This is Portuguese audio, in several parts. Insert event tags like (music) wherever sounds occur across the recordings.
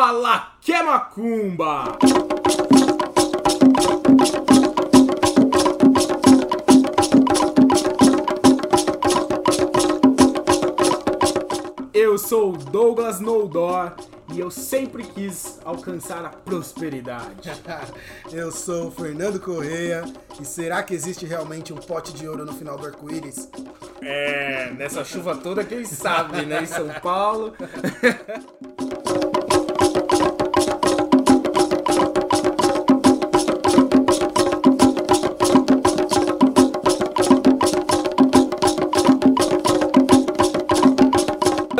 Fala que é macumba! Eu sou o Douglas Noldor e eu sempre quis alcançar a prosperidade. (laughs) eu sou o Fernando Correia e será que existe realmente um pote de ouro no final do arco-íris? É, nessa chuva toda, quem sabe, né? Em São Paulo. (laughs)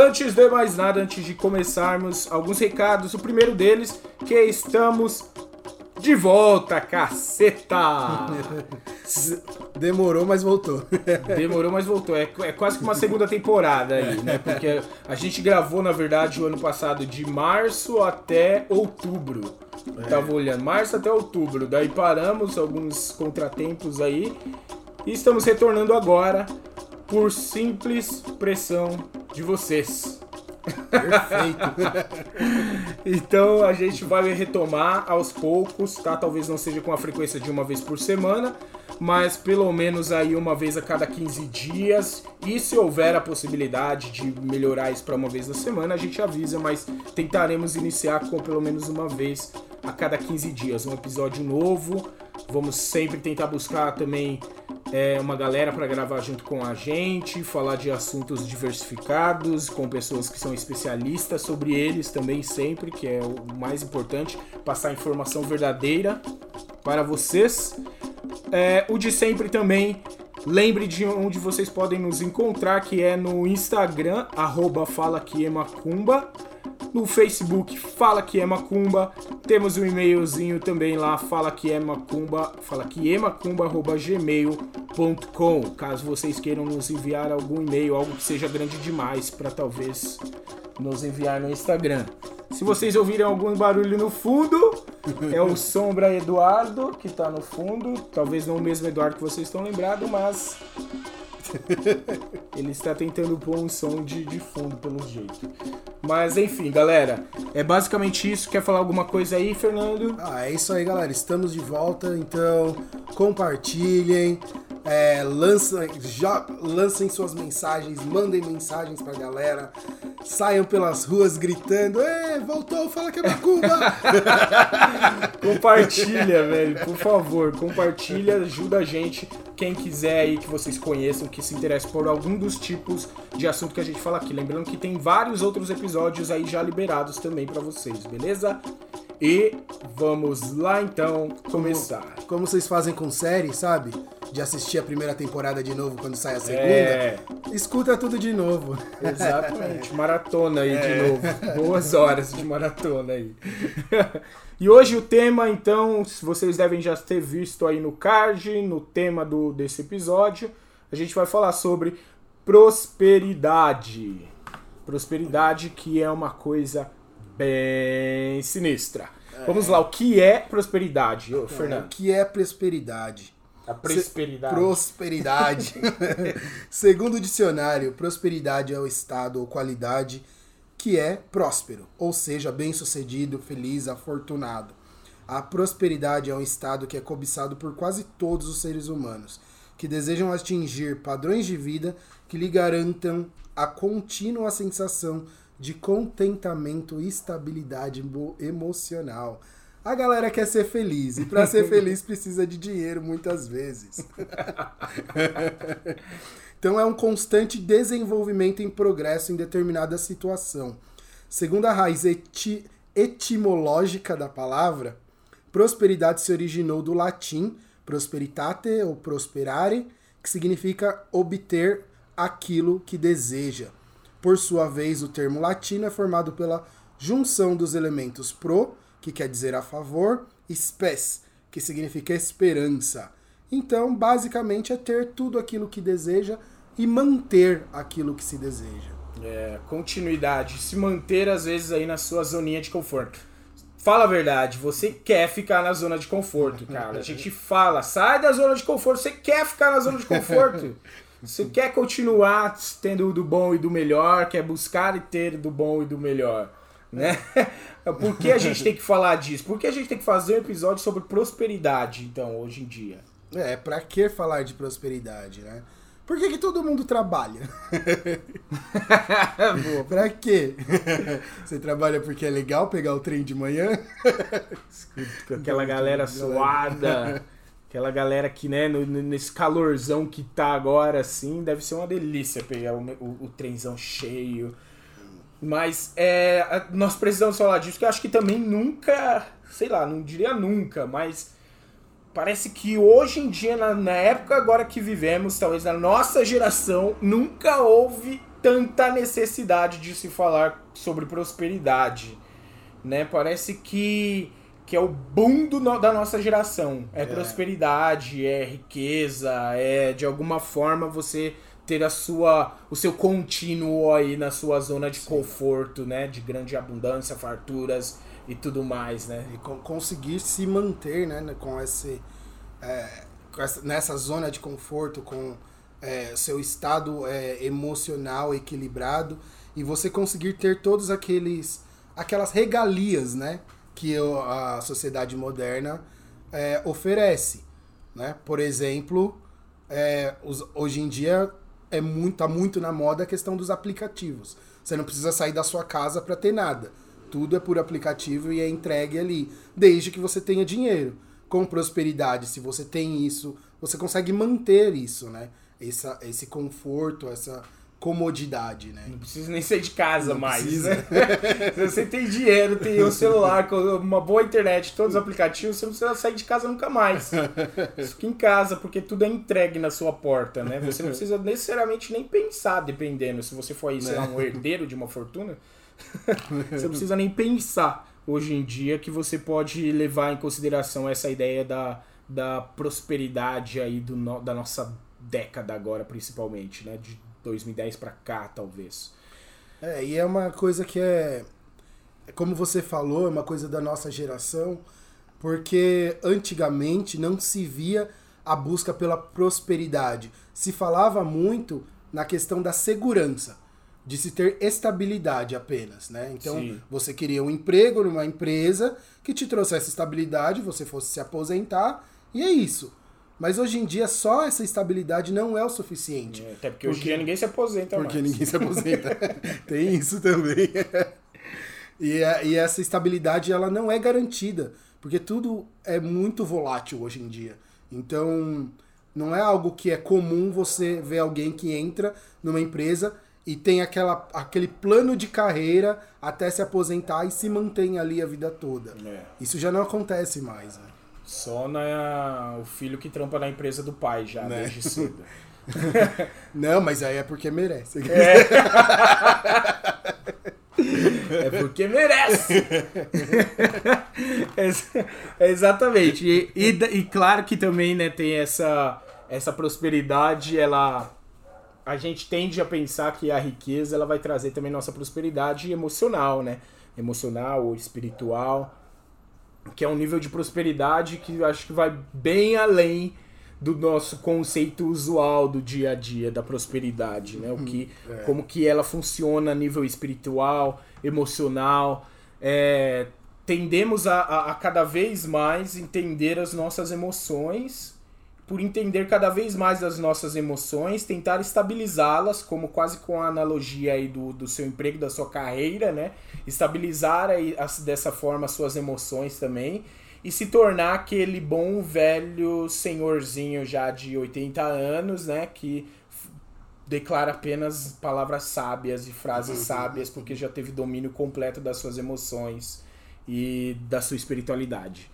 Antes de mais nada, antes de começarmos, alguns recados. O primeiro deles, que estamos de volta, caceta! (laughs) Demorou, mas voltou. Demorou, mas voltou. É, é, quase que uma segunda temporada aí, né? Porque a gente gravou, na verdade, o ano passado de março até outubro. É. Tava olhando, março até outubro. Daí paramos, alguns contratempos aí. E estamos retornando agora por simples pressão de vocês. Perfeito. (laughs) então a gente vai retomar aos poucos, tá? Talvez não seja com a frequência de uma vez por semana, mas pelo menos aí uma vez a cada 15 dias. E se houver a possibilidade de melhorar isso para uma vez na semana, a gente avisa, mas tentaremos iniciar com pelo menos uma vez a cada 15 dias, um episódio novo. Vamos sempre tentar buscar também é, uma galera para gravar junto com a gente, falar de assuntos diversificados, com pessoas que são especialistas sobre eles também sempre, que é o mais importante, passar informação verdadeira para vocês. É, o de sempre também, lembre de onde vocês podem nos encontrar, que é no Instagram, arroba Fala é Macumba no Facebook Fala Que É Macumba. Temos um e-mailzinho também lá, fala que é macumba, fala que é macumba, gmail.com. Caso vocês queiram nos enviar algum e-mail, algo que seja grande demais para talvez nos enviar no Instagram. Se vocês ouvirem algum barulho no fundo, é o (laughs) Sombra Eduardo que tá no fundo. Talvez não o mesmo Eduardo que vocês estão lembrados, mas (laughs) Ele está tentando pôr um som de, de fundo, pelo jeito. Mas enfim, galera, é basicamente isso. Quer falar alguma coisa aí, Fernando? Ah, é isso aí, galera. Estamos de volta, então compartilhem, é, lancem, já, lancem suas mensagens, mandem mensagens pra galera, saiam pelas ruas gritando: Ê, voltou, fala que é macumba! (laughs) compartilha, velho, por favor, compartilha, ajuda a gente. Quem quiser aí que vocês conheçam, que se interesse por algum dos tipos de assunto que a gente fala aqui. Lembrando que tem vários outros episódios aí já liberados também para vocês, beleza? E vamos lá então começar. Como, como vocês fazem com série, sabe? De assistir a primeira temporada de novo quando sai a segunda. É. Escuta tudo de novo. Exatamente. Maratona aí é. de novo. Boas horas de maratona aí. e hoje o tema, então, vocês devem já ter visto aí no card, no tema do, desse episódio, a gente vai falar sobre prosperidade. Prosperidade que é uma coisa bem sinistra. É. Vamos lá, o que é prosperidade, ô, Fernando? O que é prosperidade? A prosperidade. Se... Prosperidade. (laughs) Segundo o dicionário, prosperidade é o estado ou qualidade que é próspero, ou seja, bem-sucedido, feliz, afortunado. A prosperidade é um estado que é cobiçado por quase todos os seres humanos, que desejam atingir padrões de vida que lhe garantam a contínua sensação de contentamento e estabilidade emocional. A galera quer ser feliz e para ser (laughs) feliz precisa de dinheiro muitas vezes. (laughs) então é um constante desenvolvimento em progresso em determinada situação. Segundo a raiz eti etimológica da palavra, prosperidade se originou do latim prosperitate ou prosperare, que significa obter aquilo que deseja. Por sua vez, o termo latino é formado pela junção dos elementos pro, que quer dizer a favor, e spes, que significa esperança. Então, basicamente, é ter tudo aquilo que deseja e manter aquilo que se deseja. É, continuidade, se manter às vezes aí na sua zoninha de conforto. Fala a verdade, você quer ficar na zona de conforto, cara. A gente (laughs) fala, sai da zona de conforto, você quer ficar na zona de conforto. (laughs) Você quer continuar tendo do bom e do melhor, quer buscar e ter do bom e do melhor. Né? (laughs) Por que a gente tem que falar disso? Por que a gente tem que fazer um episódio sobre prosperidade, então, hoje em dia? É, pra que falar de prosperidade, né? Por que, que todo mundo trabalha? (laughs) pra quê? Você trabalha porque é legal pegar o trem de manhã? (laughs) Com aquela galera suada, aquela galera que, né, no, nesse calorzão que tá agora, assim, deve ser uma delícia pegar o, o, o trenzão cheio. Mas é, nós precisamos falar disso, que eu acho que também nunca, sei lá, não diria nunca, mas parece que hoje em dia, na, na, época agora que vivemos, talvez na nossa geração, nunca houve tanta necessidade de se falar sobre prosperidade. Né? Parece que, que é o boom do, da nossa geração. É, é prosperidade, é riqueza, é de alguma forma você ter a sua o seu contínuo aí na sua zona de Sim. conforto, né, de grande abundância, farturas e tudo mais, né? E conseguir se manter, né, com esse é, com essa, nessa zona de conforto, com é, seu estado é, emocional equilibrado e você conseguir ter todos aqueles aquelas regalias, né, que a sociedade moderna é, oferece, né? Por exemplo, é, os, hoje em dia é muito, tá muito na moda a questão dos aplicativos. Você não precisa sair da sua casa para ter nada. Tudo é por aplicativo e é entregue ali, desde que você tenha dinheiro. Com prosperidade, se você tem isso, você consegue manter isso, né? Essa, esse conforto, essa comodidade, né? Não precisa nem sair de casa não mais. Precisa. Né? Se (laughs) você tem dinheiro, tem o celular uma boa internet, todos os aplicativos, você não precisa sair de casa nunca mais. Fica em casa, porque tudo é entregue na sua porta, né? Você não precisa necessariamente nem pensar, dependendo. Se você for aí, sei lá, um herdeiro de uma fortuna, (laughs) você não precisa nem pensar hoje em dia que você pode levar em consideração essa ideia da, da prosperidade aí do, da nossa década agora, principalmente, né? De 2010 para cá, talvez. É, e é uma coisa que é, como você falou, é uma coisa da nossa geração, porque antigamente não se via a busca pela prosperidade. Se falava muito na questão da segurança, de se ter estabilidade apenas, né? Então, Sim. você queria um emprego numa empresa que te trouxesse estabilidade, você fosse se aposentar, e é isso. Mas hoje em dia só essa estabilidade não é o suficiente. É, até porque, porque hoje em dia ninguém se aposenta porque mais. ninguém se aposenta. (laughs) Tem isso também. e, a, e essa estabilidade ela não é garantida, porque tudo é muito volátil hoje em dia. Então, não é algo que é comum você ver alguém que entra numa empresa e tem aquela, aquele plano de carreira até se aposentar e se mantém ali a vida toda. É. Isso já não acontece mais. Né? Só na, o filho que trampa na empresa do pai já, né? desde cedo. (laughs) Não, mas aí é porque merece. É, (laughs) é porque merece. (laughs) é, exatamente. E, e, e, claro que também né, tem essa, essa prosperidade, ela. A gente tende a pensar que a riqueza ela vai trazer também nossa prosperidade emocional, né? Emocional ou espiritual que é um nível de prosperidade que acho que vai bem além do nosso conceito usual do dia a dia da prosperidade, né? O que, é. como que ela funciona a nível espiritual, emocional. É, tendemos a, a, a cada vez mais entender as nossas emoções por entender cada vez mais as nossas emoções, tentar estabilizá-las, como quase com a analogia aí do, do seu emprego, da sua carreira, né? Estabilizar aí, dessa forma as suas emoções também e se tornar aquele bom velho senhorzinho já de 80 anos, né? Que declara apenas palavras sábias e frases uhum. sábias porque já teve domínio completo das suas emoções e da sua espiritualidade.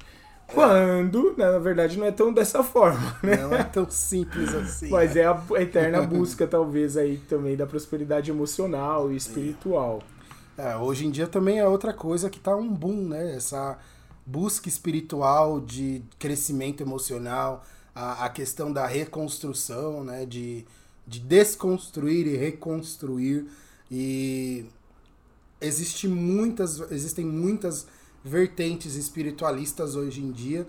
Quando, né, na verdade, não é tão dessa forma, né? Não é tão simples assim. Mas né? é a eterna busca, talvez, aí também da prosperidade emocional e espiritual. É, hoje em dia também é outra coisa que tá um boom, né? Essa busca espiritual de crescimento emocional, a, a questão da reconstrução, né? De, de desconstruir e reconstruir. E existe muitas, existem muitas vertentes espiritualistas hoje em dia,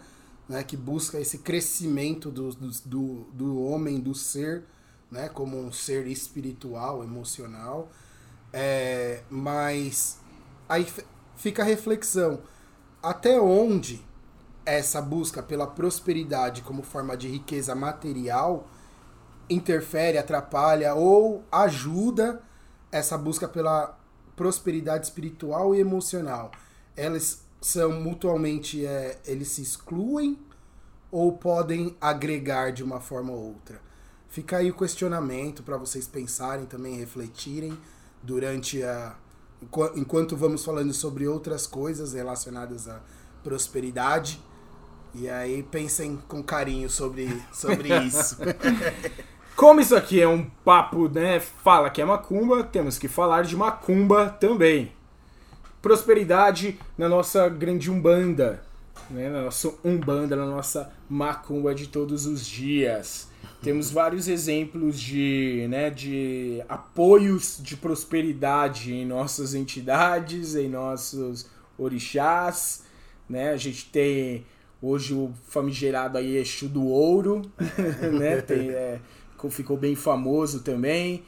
né, que busca esse crescimento do, do, do homem, do ser, né, como um ser espiritual, emocional. É, mas aí fica a reflexão: até onde essa busca pela prosperidade como forma de riqueza material interfere, atrapalha ou ajuda essa busca pela prosperidade espiritual e emocional? Elas são mutuamente, é, eles se excluem ou podem agregar de uma forma ou outra? Fica aí o questionamento para vocês pensarem também, refletirem durante a enquanto vamos falando sobre outras coisas relacionadas à prosperidade. E aí pensem com carinho sobre, sobre (laughs) isso. Como isso aqui é um papo, né? Fala que é macumba, temos que falar de macumba também. Prosperidade na nossa grande umbanda, né? Na nossa umbanda, na nossa macumba de todos os dias. Temos vários exemplos de, né, de apoios de prosperidade em nossas entidades, em nossos orixás, né? A gente tem hoje o famigerado aí Exu do Ouro, (laughs) né? Tem, é, ficou bem famoso também.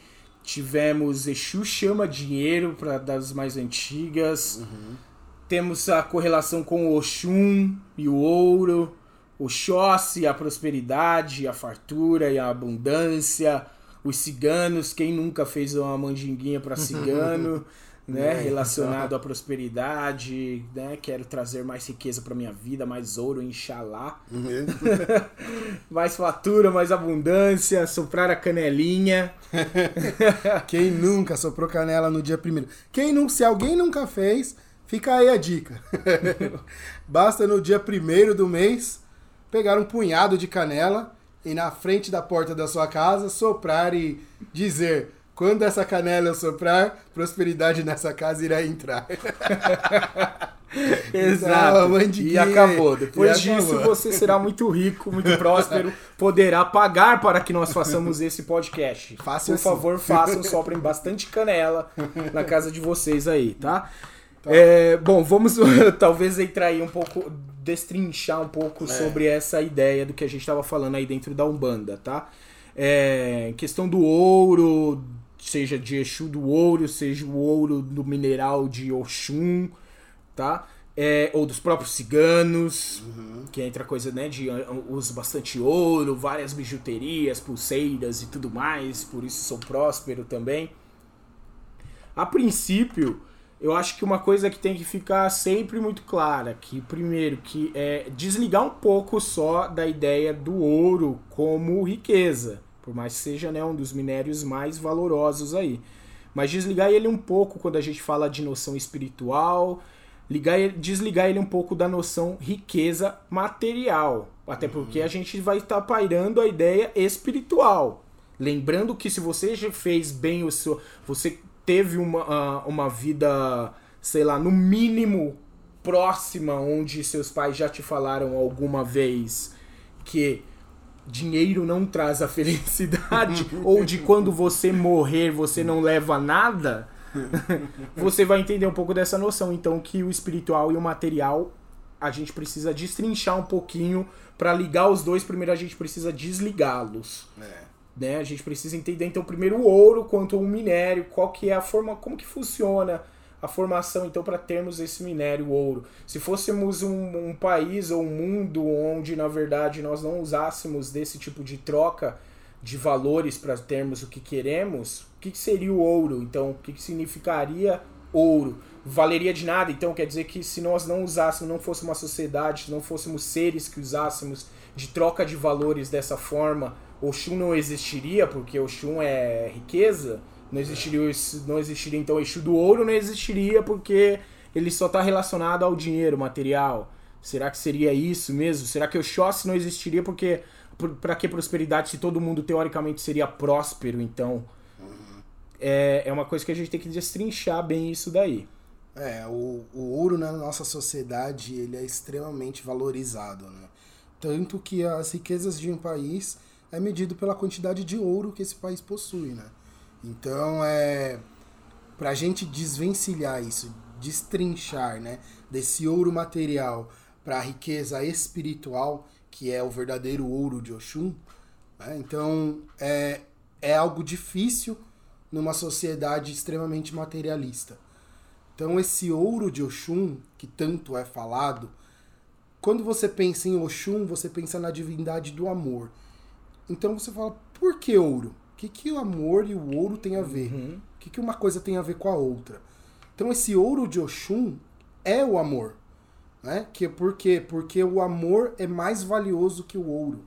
Tivemos Exu Chama Dinheiro, para das mais antigas. Uhum. Temos a correlação com o Oxum e o ouro o Xóssi, a prosperidade, a fartura e a abundância, os ciganos, quem nunca fez uma mandinguinha para (laughs) cigano, né, é, relacionado à prosperidade, né, quero trazer mais riqueza para minha vida, mais ouro, inshallah. Uhum. (laughs) mais fatura, mais abundância, soprar a canelinha. (laughs) quem nunca soprou canela no dia primeiro? Quem não, se alguém nunca fez, fica aí a dica. (laughs) Basta no dia primeiro do mês pegar um punhado de canela e na frente da porta da sua casa soprar e dizer: quando essa canela eu soprar, prosperidade nessa casa irá entrar. (laughs) Exato. Então, e acabou. Depois e disso, acabou. você será muito rico, muito próspero, poderá pagar para que nós façamos esse podcast. Faça Por assim. favor, (laughs) façam, soprem bastante canela na casa de vocês aí, tá? tá. É, bom, vamos (laughs) talvez entrar aí um pouco destrinchar um pouco é. sobre essa ideia do que a gente estava falando aí dentro da Umbanda, tá? É, questão do ouro, seja de Exu do ouro, seja o ouro do mineral de Oxum, tá? É, ou dos próprios ciganos, uhum. que entra coisa, né, de uso bastante ouro, várias bijuterias, pulseiras e tudo mais, por isso sou próspero também. A princípio, eu acho que uma coisa que tem que ficar sempre muito clara, que primeiro que é desligar um pouco só da ideia do ouro como riqueza, por mais que seja né, um dos minérios mais valorosos aí. Mas desligar ele um pouco quando a gente fala de noção espiritual, ligar, desligar ele um pouco da noção riqueza material. Até porque a gente vai estar tá pairando a ideia espiritual. Lembrando que se você já fez bem o seu. Você teve uma, ah, uma vida, sei lá, no mínimo próxima, onde seus pais já te falaram alguma vez que dinheiro não traz a felicidade, (laughs) ou de quando você morrer você não leva nada, (laughs) você vai entender um pouco dessa noção. Então, que o espiritual e o material a gente precisa destrinchar um pouquinho para ligar os dois. Primeiro, a gente precisa desligá-los. É. Né? A gente precisa entender então primeiro o ouro quanto o minério, qual que é a forma, como que funciona a formação então para termos esse minério ouro. Se fôssemos um, um, país ou um mundo onde na verdade nós não usássemos desse tipo de troca de valores para termos o que queremos, o que, que seria o ouro? Então, o que, que significaria ouro? Valeria de nada, então quer dizer que se nós não usássemos, não fosse uma sociedade, se não fôssemos seres que usássemos de troca de valores dessa forma, Oxum não existiria, porque Oxum é riqueza, não existiria, não existiria então o Exu do ouro, não existiria porque ele só está relacionado ao dinheiro material. Será que seria isso mesmo? Será que o Oxóssi não existiria porque para que prosperidade se todo mundo teoricamente seria próspero, então? É, é uma coisa que a gente tem que destrinchar bem isso daí. É, o, o ouro na nossa sociedade ele é extremamente valorizado, né? Tanto que as riquezas de um país é medido pela quantidade de ouro que esse país possui, né? Então, é para a gente desvencilhar isso, destrinchar, né, desse ouro material para a riqueza espiritual, que é o verdadeiro ouro de Oxum, né? então é, é algo difícil numa sociedade extremamente materialista. Então esse ouro de Oxum, que tanto é falado, quando você pensa em Oxum, você pensa na divindade do amor. Então você fala, por que ouro? O que, que o amor e o ouro tem a ver? Uhum. O que, que uma coisa tem a ver com a outra? Então esse ouro de Oxum é o amor. Né? Que, por quê? Porque o amor é mais valioso que o ouro.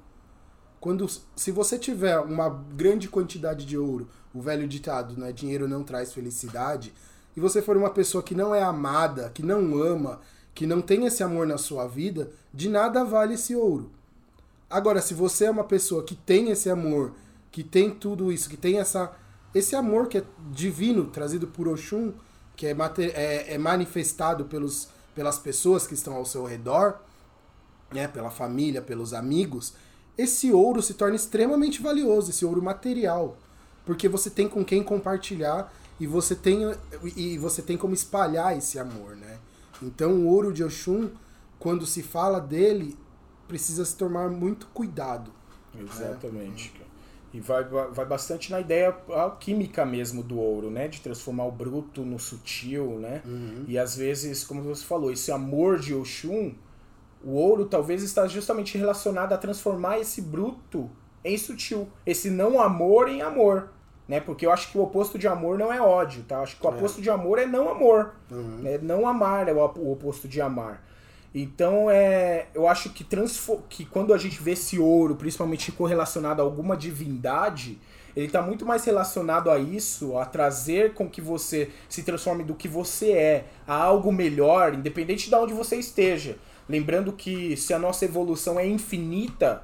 Quando, se você tiver uma grande quantidade de ouro, o velho ditado, né? Dinheiro não traz felicidade, e você for uma pessoa que não é amada, que não ama, que não tem esse amor na sua vida, de nada vale esse ouro. Agora, se você é uma pessoa que tem esse amor, que tem tudo isso, que tem essa, esse amor que é divino, trazido por Oxum, que é, é, é manifestado pelos, pelas pessoas que estão ao seu redor, né, pela família, pelos amigos, esse ouro se torna extremamente valioso, esse ouro material, porque você tem com quem compartilhar e você tem e você tem como espalhar esse amor, né? Então o ouro de Oxum, quando se fala dele, precisa se tomar muito cuidado. Exatamente. Né? E vai, vai bastante na ideia alquímica mesmo do ouro, né? De transformar o bruto no sutil, né? Uhum. E às vezes, como você falou, esse amor de Oxum, o ouro talvez está justamente relacionado a transformar esse bruto em sutil. Esse não amor em amor né? Porque eu acho que o oposto de amor não é ódio, tá? Eu acho que o é. oposto de amor é não amor. Uhum. É não amar é o oposto de amar. Então, é, eu acho que, que quando a gente vê esse ouro, principalmente correlacionado a alguma divindade, ele está muito mais relacionado a isso, a trazer com que você se transforme do que você é a algo melhor, independente de onde você esteja. Lembrando que se a nossa evolução é infinita,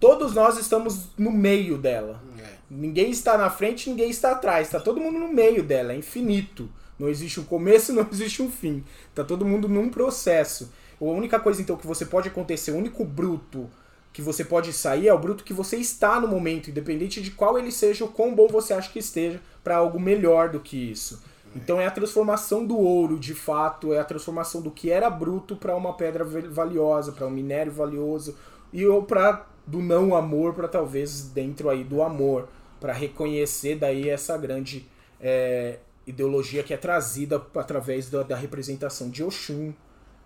todos nós estamos no meio dela. É. Ninguém está na frente, ninguém está atrás. Está todo mundo no meio dela, é infinito. Não existe um começo, (laughs) não existe um fim. Está todo mundo num processo. A única coisa então que você pode acontecer, o único bruto que você pode sair é o bruto que você está no momento, independente de qual ele seja, o quão bom você acha que esteja, para algo melhor do que isso. Então é a transformação do ouro, de fato, é a transformação do que era bruto para uma pedra valiosa, para um minério valioso, e ou para do não amor para talvez dentro aí do amor para reconhecer daí essa grande é, ideologia que é trazida através da, da, representação de Oxum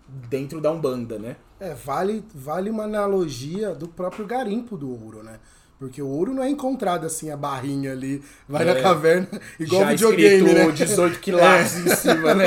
dentro da Umbanda, né? É, vale, vale uma analogia do próprio garimpo do ouro, né? Porque o ouro não é encontrado assim, a barrinha ali, vai é, na caverna, igual já videogame, né? 18 quilates é. em cima, né?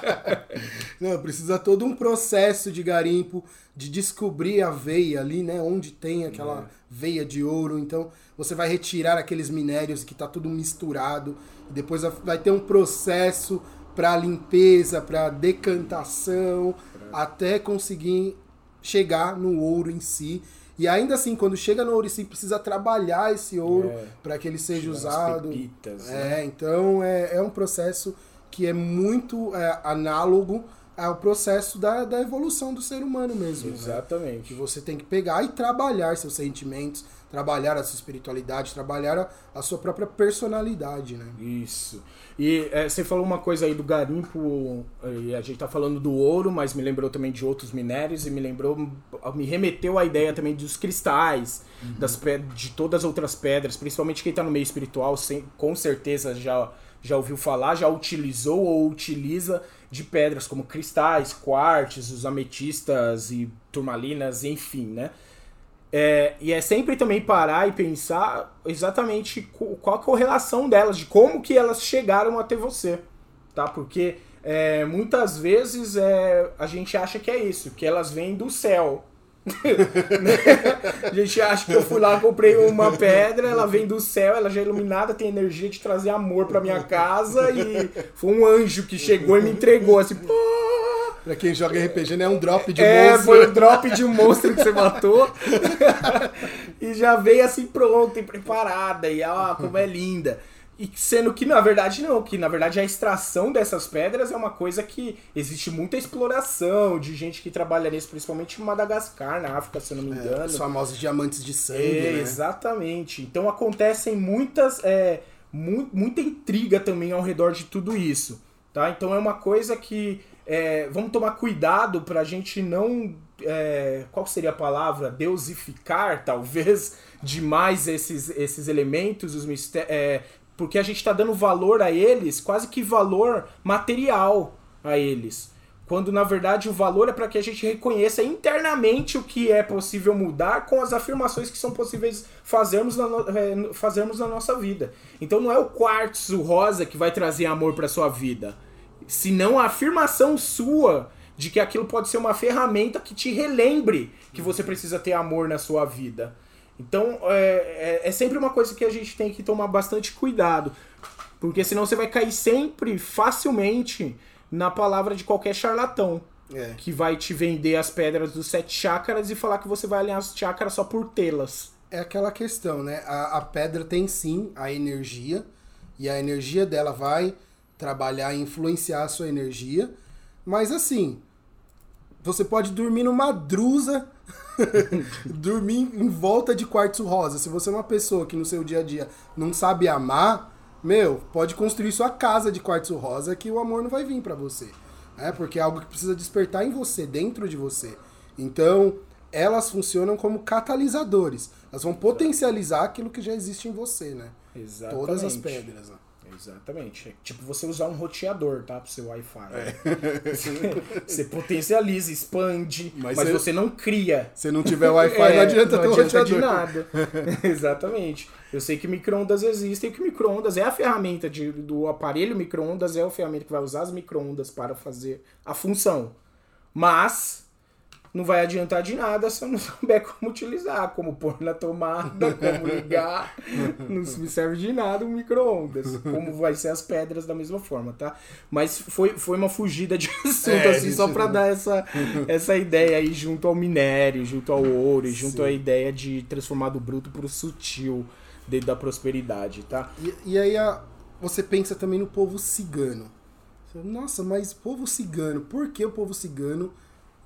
(laughs) não, precisa todo um processo de garimpo, de descobrir a veia ali, né? Onde tem aquela é. veia de ouro. Então, você vai retirar aqueles minérios que tá tudo misturado. E depois vai ter um processo para limpeza, para decantação, até conseguir chegar no ouro em si. E ainda assim, quando chega no ouro em si, precisa trabalhar esse ouro é, para que ele seja usado. Pepitas, é, né? então é, é um processo que é muito é, análogo ao processo da, da evolução do ser humano mesmo. Né? Exatamente. Né? Que você tem que pegar e trabalhar seus sentimentos, trabalhar a sua espiritualidade, trabalhar a, a sua própria personalidade, né? Isso. E é, você falou uma coisa aí do garimpo, e a gente tá falando do ouro, mas me lembrou também de outros minérios e me lembrou, me remeteu à ideia também dos cristais, uhum. das de todas as outras pedras, principalmente quem tá no meio espiritual, sem, com certeza já, já ouviu falar, já utilizou ou utiliza de pedras como cristais, quartz, os ametistas e turmalinas, enfim, né? É, e é sempre também parar e pensar exatamente qual a correlação delas, de como que elas chegaram até você, tá? Porque é, muitas vezes é, a gente acha que é isso, que elas vêm do céu. (laughs) a gente acha que eu fui lá, comprei uma pedra, ela vem do céu, ela já é iluminada, tem energia de trazer amor para minha casa e foi um anjo que chegou e me entregou assim. Pô, Pra quem joga RPG, não é um drop de é, monstro. É, foi um drop de monstro que você matou. (laughs) e já veio assim pronta e preparada. E ó, como é linda. E sendo que na verdade não, que na verdade a extração dessas pedras é uma coisa que existe muita exploração de gente que trabalha nisso, principalmente em Madagascar, na África, se eu não me é, engano. É, os famosos diamantes de sangue. É, né? Exatamente. Então acontecem muitas. É, mu muita intriga também ao redor de tudo isso. Tá? Então é uma coisa que é, vamos tomar cuidado para a gente não. É, qual seria a palavra? Deusificar, talvez, (laughs) demais esses, esses elementos, os é, porque a gente está dando valor a eles, quase que valor material a eles. Quando na verdade o valor é para que a gente reconheça internamente o que é possível mudar com as afirmações que são possíveis fazermos na, no, é, fazermos na nossa vida. Então não é o quartzo rosa que vai trazer amor para sua vida, senão a afirmação sua de que aquilo pode ser uma ferramenta que te relembre que você precisa ter amor na sua vida. Então é, é, é sempre uma coisa que a gente tem que tomar bastante cuidado, porque senão você vai cair sempre facilmente na palavra de qualquer charlatão. É. Que vai te vender as pedras dos sete chakras e falar que você vai alinhar as chakras só por tê-las. É aquela questão, né? A, a pedra tem sim a energia, e a energia dela vai trabalhar e influenciar a sua energia. Mas assim, você pode dormir numa drusa, (laughs) dormir em volta de quartzo rosa. Se você é uma pessoa que no seu dia a dia não sabe amar, meu, pode construir sua casa de quartzo rosa que o amor não vai vir para você. É porque é algo que precisa despertar em você, dentro de você. Então, elas funcionam como catalisadores. Elas vão potencializar aquilo que já existe em você, né? Exatamente. Todas as pedras. Né? Exatamente. É tipo você usar um roteador, tá? Pro seu Wi-Fi. É. Você, (laughs) você, potencializa, expande, mas, mas você, você, não cria. Se não tiver Wi-Fi, é, não adianta não ter adianta de nada. (laughs) Exatamente. Eu sei que micro-ondas existem que micro-ondas é a ferramenta de, do aparelho micro-ondas, é a ferramenta que vai usar as micro-ondas para fazer a função. Mas não vai adiantar de nada se eu não (laughs) souber como utilizar, como pôr na tomada, como ligar. não me serve de nada um micro-ondas. Como vai ser as pedras da mesma forma, tá? Mas foi, foi uma fugida de (laughs) assunto, é, assim, só para dar essa, essa ideia aí junto ao minério, junto ao ouro, e junto Sim. à ideia de transformar do bruto pro sutil dentro da prosperidade, tá? E, e aí a, você pensa também no povo cigano. Nossa, mas povo cigano, por que o povo cigano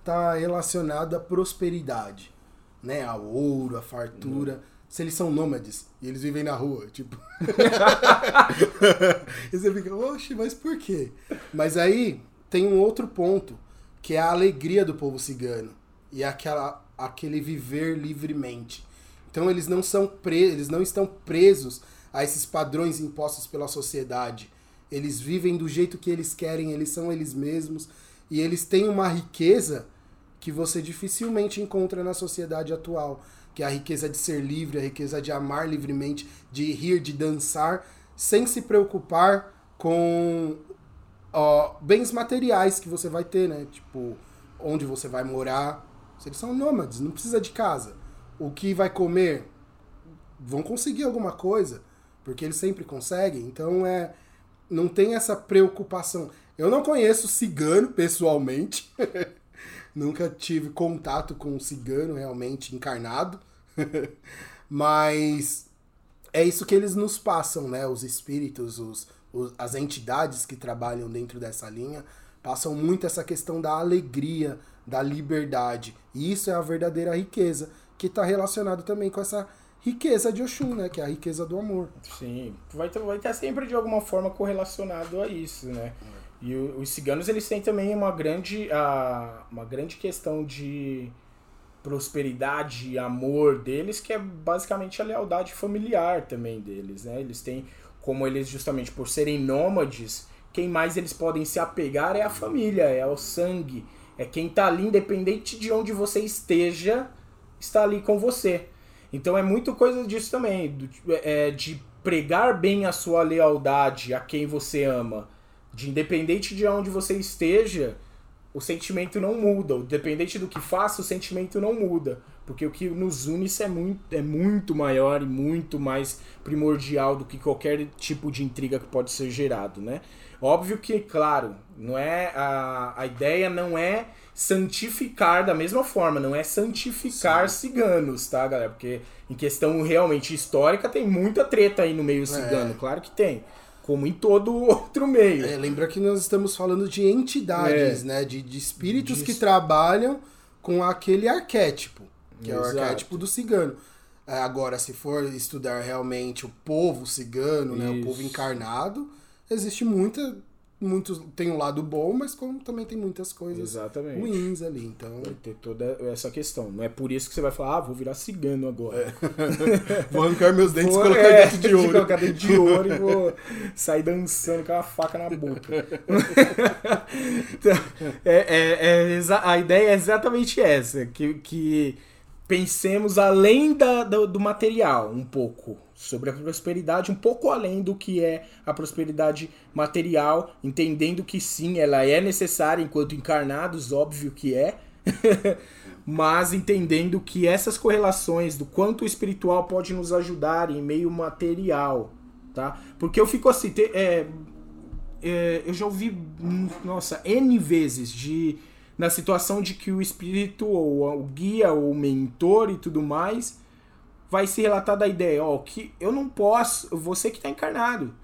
está relacionado à prosperidade, né? Ao ouro, à fartura. Uhum. Se eles são nômades e eles vivem na rua, tipo. (laughs) e você fica, oxe, mas por quê? Mas aí tem um outro ponto, que é a alegria do povo cigano. E aquela, aquele viver livremente. Então eles não são pre eles não estão presos a esses padrões impostos pela sociedade. Eles vivem do jeito que eles querem, eles são eles mesmos e eles têm uma riqueza que você dificilmente encontra na sociedade atual, que é a riqueza de ser livre, a riqueza de amar livremente, de rir, de dançar, sem se preocupar com ó, bens materiais que você vai ter, né? Tipo, onde você vai morar. Eles são nômades, não precisa de casa. O que vai comer, vão conseguir alguma coisa, porque eles sempre conseguem. Então é, não tem essa preocupação. Eu não conheço cigano pessoalmente. (laughs) Nunca tive contato com um cigano realmente encarnado. (laughs) Mas é isso que eles nos passam, né? Os espíritos, os, os, as entidades que trabalham dentro dessa linha passam muito essa questão da alegria, da liberdade. E isso é a verdadeira riqueza, que está relacionado também com essa riqueza de Oxum, né? Que é a riqueza do amor. Sim, vai ter, vai ter sempre de alguma forma correlacionado a isso, né? E os ciganos eles têm também uma grande, uh, uma grande questão de prosperidade e amor deles, que é basicamente a lealdade familiar também deles, né? Eles têm, como eles justamente por serem nômades, quem mais eles podem se apegar é a família, é o sangue, é quem tá ali, independente de onde você esteja, está ali com você. Então é muito coisa disso também, é, de pregar bem a sua lealdade a quem você ama de independente de onde você esteja, o sentimento não muda. Independente do que faça, o sentimento não muda. Porque o que nos une é muito, é muito maior e muito mais primordial do que qualquer tipo de intriga que pode ser gerado, né? Óbvio que, claro, não é a, a ideia não é santificar da mesma forma, não é santificar Sim. ciganos, tá, galera? Porque em questão realmente histórica tem muita treta aí no meio é. cigano, claro que tem como em todo (laughs) outro meio. É, lembra que nós estamos falando de entidades, é. né? De, de espíritos que trabalham com aquele arquétipo, que Exato. é o arquétipo do cigano. É, agora, se for estudar realmente o povo cigano, né, o povo encarnado, existe muita muitos tem um lado bom, mas como também tem muitas coisas Exatamente. ruins ali. Então, Vai ter toda essa questão. Não é por isso que você vai falar, ah, vou virar cigano agora. (laughs) vou arrancar meus dentes e Vou- colocar é, dentro de ouro. colocar dentro de ouro e vou sair dançando com a faca na boca. (laughs) Então, é, é- é a ideia é exatamente essa, que, que pensemos além da- do, do material um pouco, sobre a prosperidade, um pouco além do que é a prosperidade material, entendendo que sim, ela é necessária enquanto encarnados, óbvio que é, (laughs) mas entendendo que essas correlações do quanto o espiritual pode nos ajudar em meio material, tá? Porque eu fico assim, te- é, é, eu já ouvi, nossa, N vezes de na situação de que o espírito ou o guia ou o mentor e tudo mais vai se relatar da ideia, ó, que eu não posso, você que está encarnado,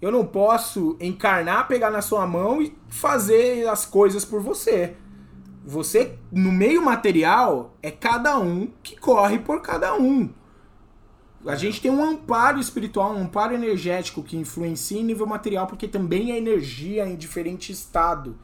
eu não posso encarnar, pegar na sua mão e fazer as coisas por você. Você, no meio material, é cada um que corre por cada um. A gente tem um amparo espiritual, um amparo energético que influencia em nível material, porque também é energia em diferente estado.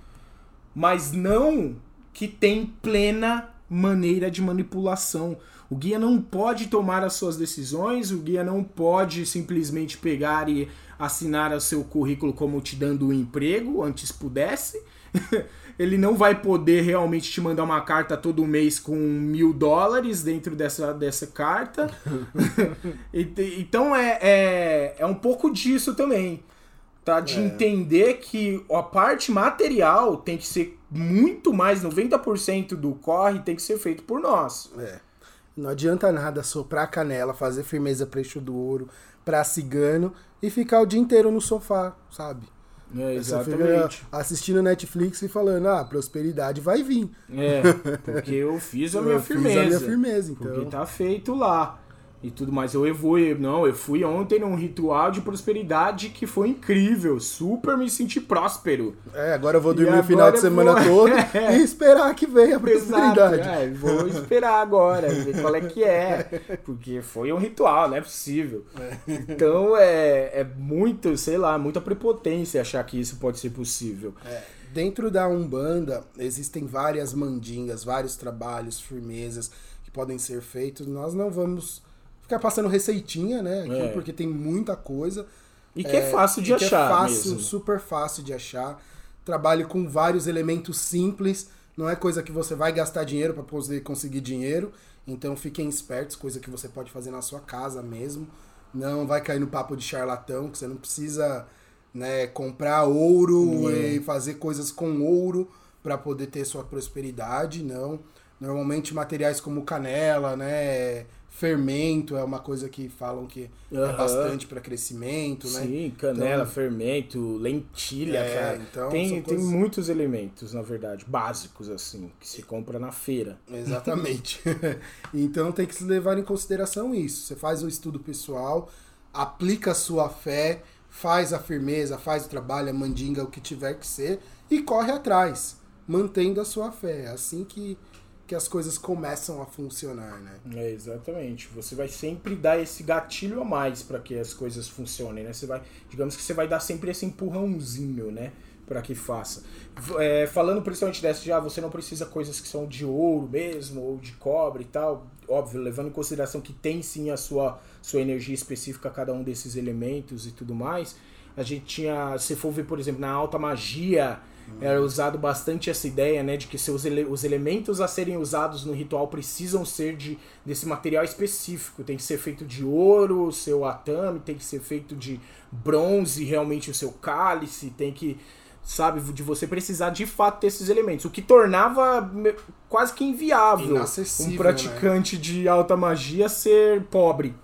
Mas não que tem plena maneira de manipulação. O guia não pode tomar as suas decisões, o guia não pode simplesmente pegar e assinar o seu currículo como te dando um emprego, antes pudesse. (laughs) Ele não vai poder realmente te mandar uma carta todo mês com mil dólares dentro dessa, dessa carta. (laughs) Então é, é, é um pouco disso também. Tá? De É. entender que a parte material tem que ser muito mais, 90% do corre tem que ser feito por nós. É. Não adianta nada soprar a canela, fazer firmeza preço do ouro pra cigano e ficar o dia inteiro no sofá, sabe? É, exatamente. assistindo Netflix e falando, ah, prosperidade vai vir. É, porque eu fiz a (laughs) minha Eu fiz firmeza. a minha firmeza, então. Porque tá feito lá. E tudo mais. Eu evolui. Não, eu fui ontem num ritual de prosperidade que foi incrível. Super me senti próspero. É, agora eu vou dormir o final de semana vou- todo (laughs) e esperar que venha a Exato. prosperidade. É, vou esperar agora, ver qual é que é. Porque foi um ritual, não é possível. Então é, é muito, sei lá, muita prepotência achar que isso pode ser possível. É, Dentro da Umbanda existem várias mandingas, vários trabalhos, firmezas que podem ser feitos. Nós não vamos ficar passando receitinha, né? Aqui, É. Porque tem muita coisa. E que é, fácil de que achar É fácil, mesmo. super fácil de achar. Trabalho com vários elementos simples. Não é coisa que você vai gastar dinheiro para poder conseguir dinheiro. Então fiquem espertos, coisa que você pode fazer na sua casa mesmo. Não vai cair no papo de charlatão, que você não precisa né, comprar ouro É. e fazer coisas com ouro para poder ter sua prosperidade, não. Normalmente materiais como canela, né, fermento é uma coisa que falam que é Aham. bastante para crescimento, né? Sim, canela, Então- fermento, lentilha, É, cara. então tem, tem coisas- muitos elementos, na verdade, básicos, assim, que se compra na feira. Exatamente. (laughs) então tem que se levar em consideração isso. Você faz o estudo pessoal, aplica a sua fé, faz a firmeza, faz o trabalho, a mandinga, o que tiver que ser, e corre atrás, mantendo a sua fé. É assim que, que as coisas começam a funcionar, né? É, exatamente. Você vai sempre dar esse gatilho a mais para que as coisas funcionem, né? Você vai, digamos que você vai dar sempre esse empurrãozinho, né? Para que faça. É, falando principalmente dessa, já você não precisa coisas que são de ouro mesmo ou de cobre e tal. Óbvio, levando em consideração que tem sim a sua, sua energia específica a cada um desses elementos e tudo mais. A gente tinha, se for ver, por exemplo, na alta magia, era usado bastante essa ideia, né, de que seus ele- os elementos a serem usados no ritual precisam ser de desse material específico. Tem que ser feito de ouro, o seu atame, tem que ser feito de bronze, realmente o seu cálice, tem que sabe, de você precisar de fato desses elementos, o que tornava quase que inviável um praticante de alta magia ser pobre.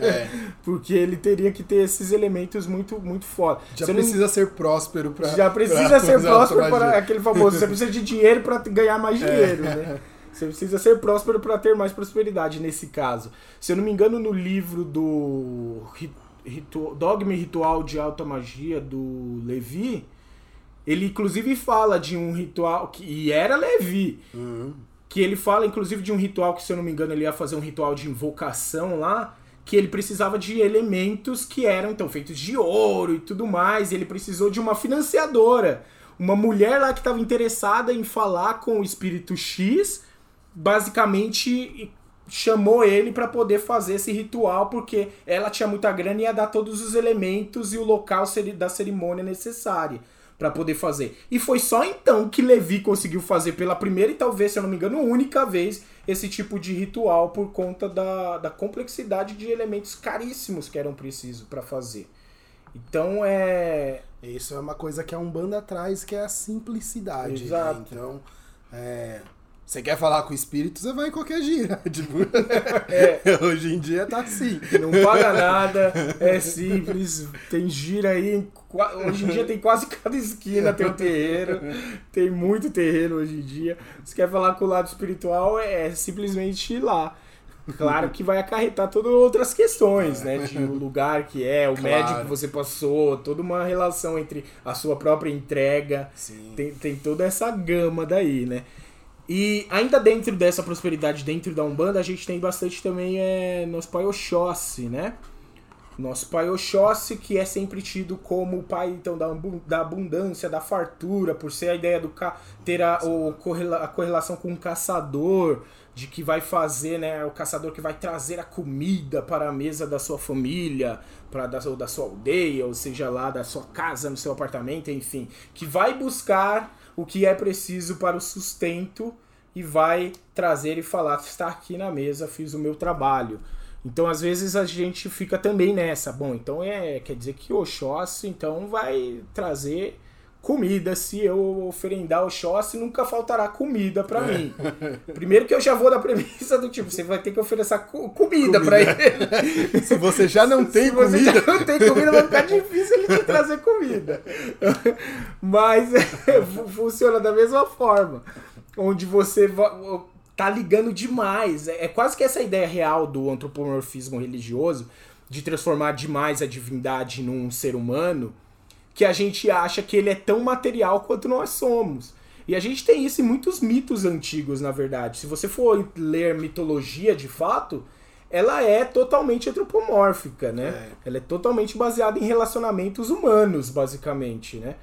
É, (laughs) Porque ele teria que ter esses elementos muito, muito foda. já Você não- precisa ser próspero para já precisa ser próspero para aquele famoso. Você precisa de dinheiro para ganhar mais dinheiro, né? Você precisa ser próspero para ter mais prosperidade nesse caso. Se eu não me engano, no livro do ri- ritu- Dogma e Ritual de Alta Magia do Levi, ele inclusive fala de um ritual que e era Levi, Uhum. que ele fala inclusive de um ritual que se eu não me engano ele ia fazer um ritual de invocação lá, que ele precisava de elementos que eram então feitos de ouro e tudo mais, e ele precisou de uma financiadora, uma mulher lá que estava interessada em falar com o espírito X, basicamente chamou ele para poder fazer esse ritual porque ela tinha muita grana e ia dar todos os elementos e o local da cerimônia necessária para poder fazer. E foi só então que Levi conseguiu fazer pela primeira e talvez, se eu não me engano, única vez esse tipo de ritual por conta da, da complexidade de elementos caríssimos que eram precisos para fazer. Então é. Isso é uma coisa que a Umbanda traz, que é a simplicidade. Né? Exato. Né? Então, é, você quer falar com o espírito, você vai em qualquer gira. (laughs) Tipo, é. (laughs) Hoje em dia tá assim. Não paga nada, é simples, tem gira aí. Hoje em dia tem quase cada esquina tem um terreiro. Tem muito terreiro hoje em dia. Se quer falar com o lado espiritual, é simplesmente ir lá. Claro que vai acarretar todas outras questões, né? De o lugar que é, o claro. médico que você passou, toda uma relação entre a sua própria entrega. Sim. Tem, tem toda essa gama daí, né? E ainda dentro dessa prosperidade dentro da Umbanda, a gente tem bastante também é, nosso pai Oxóssi, né? Nosso pai Oxóssi, que é sempre tido como o pai então, da, da abundância, da fartura, por ser a ideia do ter a, o, a correlação com o caçador, de que vai fazer, né? O caçador que vai trazer a comida para a mesa da sua família, para da, ou da sua aldeia, ou seja lá, da sua casa, no seu apartamento, enfim. Que vai buscar o que é preciso para o sustento e vai trazer e falar: está aqui na mesa, fiz o meu trabalho. Então, às vezes, a gente fica também nessa. Bom, então é quer dizer que o Oxóssi então vai trazer comida. Se eu oferendar o Xóssi, nunca faltará comida para é. mim. Primeiro que eu já vou da premissa do tipo, você vai ter que oferecer comida, comida. para ele. Se você já não tem Se comida... Se você já não tem comida, vai ficar difícil ele te trazer comida. Mas funciona da mesma forma. Onde você tá ligando demais. É quase que essa ideia real do antropomorfismo religioso, de transformar demais a divindade num ser humano que a gente acha que ele é tão material quanto nós somos. E a gente tem isso em muitos mitos antigos, na verdade. Se você for ler mitologia de fato, ela é totalmente antropomórfica, né? É. Ela é totalmente baseada em relacionamentos humanos, basicamente, né?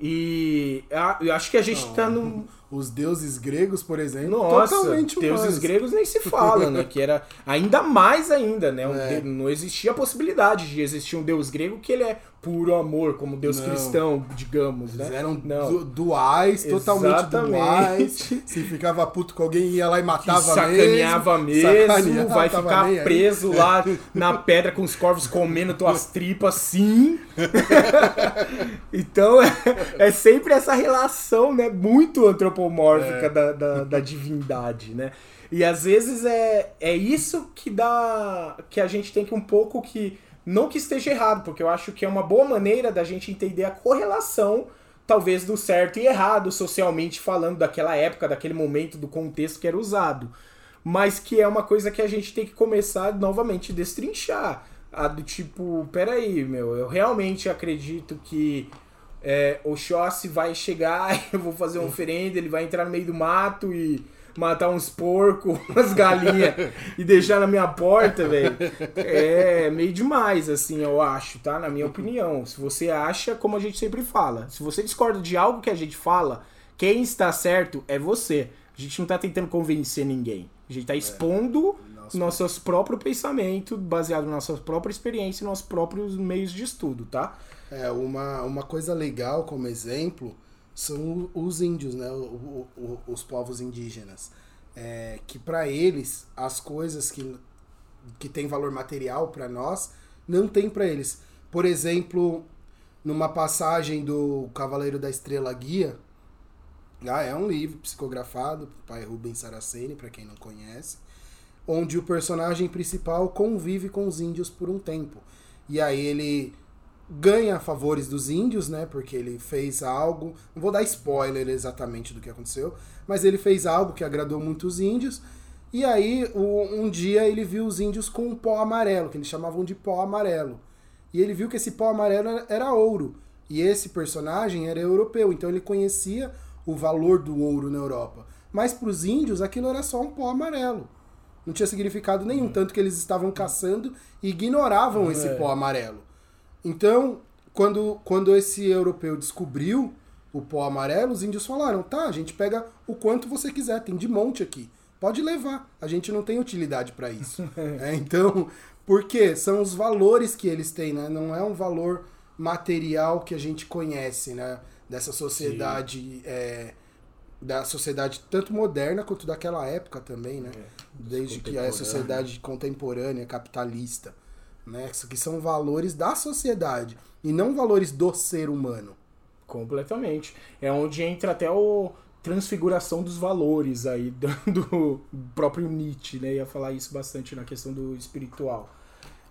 E eu acho que a gente está no. (laughs) Os deuses gregos, por exemplo, Nossa, totalmente humanos. deuses gregos nem se (laughs) fala, né? Que era ainda mais ainda, né? É. Não existia a possibilidade de existir um deus grego que ele é puro amor, como Deus não. cristão, digamos, né? Eles eram não. duais, totalmente Exatamente. duais. Se ficava puto com alguém, ia lá e matava que sacaneava mesmo. mesmo sacaneava, vai ficar preso aí. lá na pedra com os corvos comendo tuas (laughs) tripas, sim. (laughs) então, é, é, sempre essa relação, né? Muito antropomórfica é. da, da, da divindade, né? E às vezes é, é isso que dá. que a gente tem que um pouco que não que esteja errado, porque eu acho que é uma boa maneira da gente entender a correlação, talvez, do certo e errado, socialmente falando, daquela época, daquele momento, do contexto que era usado. Mas que é uma coisa que a gente tem que começar novamente a destrinchar. A do tipo, peraí, meu, eu realmente acredito que é, o Xossi vai chegar, (laughs) eu vou fazer uma oferenda, ele vai entrar no meio do mato e matar uns porcos, (laughs) umas galinhas e deixar na minha porta, velho, é meio demais, assim, eu acho, tá? Na minha opinião. Se você acha, como a gente sempre fala, se você discorda de algo que a gente fala, quem está certo é você. A gente não tá tentando convencer ninguém. A gente tá é. expondo é. nosso próprio pensamento, baseado na nossa própria experiência e nossos próprios meios de estudo, tá? É, uma, uma coisa legal como exemplo são os índios, né? O, o, os povos indígenas. É, que para eles, as coisas que, que têm valor material para nós, não tem para eles. Por exemplo, numa passagem do Cavaleiro da Estrela Guia, ah, é um livro psicografado, pai Rubens Saraceni, para quem não conhece, onde o personagem principal convive com os índios por um tempo. E aí ele ganha favores dos índios, né? Porque ele fez algo. Não vou dar spoiler exatamente do que aconteceu, mas ele fez algo que agradou muito os índios. E aí, um dia ele viu os índios com um pó amarelo, que eles chamavam de pó amarelo. E ele viu que esse pó amarelo era ouro. E esse personagem era europeu, então ele conhecia o valor do ouro na Europa. Mas para os índios aquilo era só um pó amarelo. não tinha significado nenhum, tanto que eles estavam caçando e ignoravam esse É. pó amarelo. Então, quando, quando esse europeu descobriu o pó amarelo, os índios falaram: tá, a gente pega o quanto você quiser, tem de monte aqui. Pode levar, a gente não tem utilidade para isso. (laughs) É, então, porque são os valores que eles têm, né? Não é um valor material que a gente conhece, né? Dessa sociedade, é, da sociedade tanto moderna quanto daquela época também, né? Desde que a sociedade contemporânea, capitalista, né? Que são valores da sociedade e não valores do ser humano. Completamente. É onde entra até o transfiguração dos valores aí (laughs) do próprio Nietzsche, né? Ia falar isso bastante na questão do espiritual.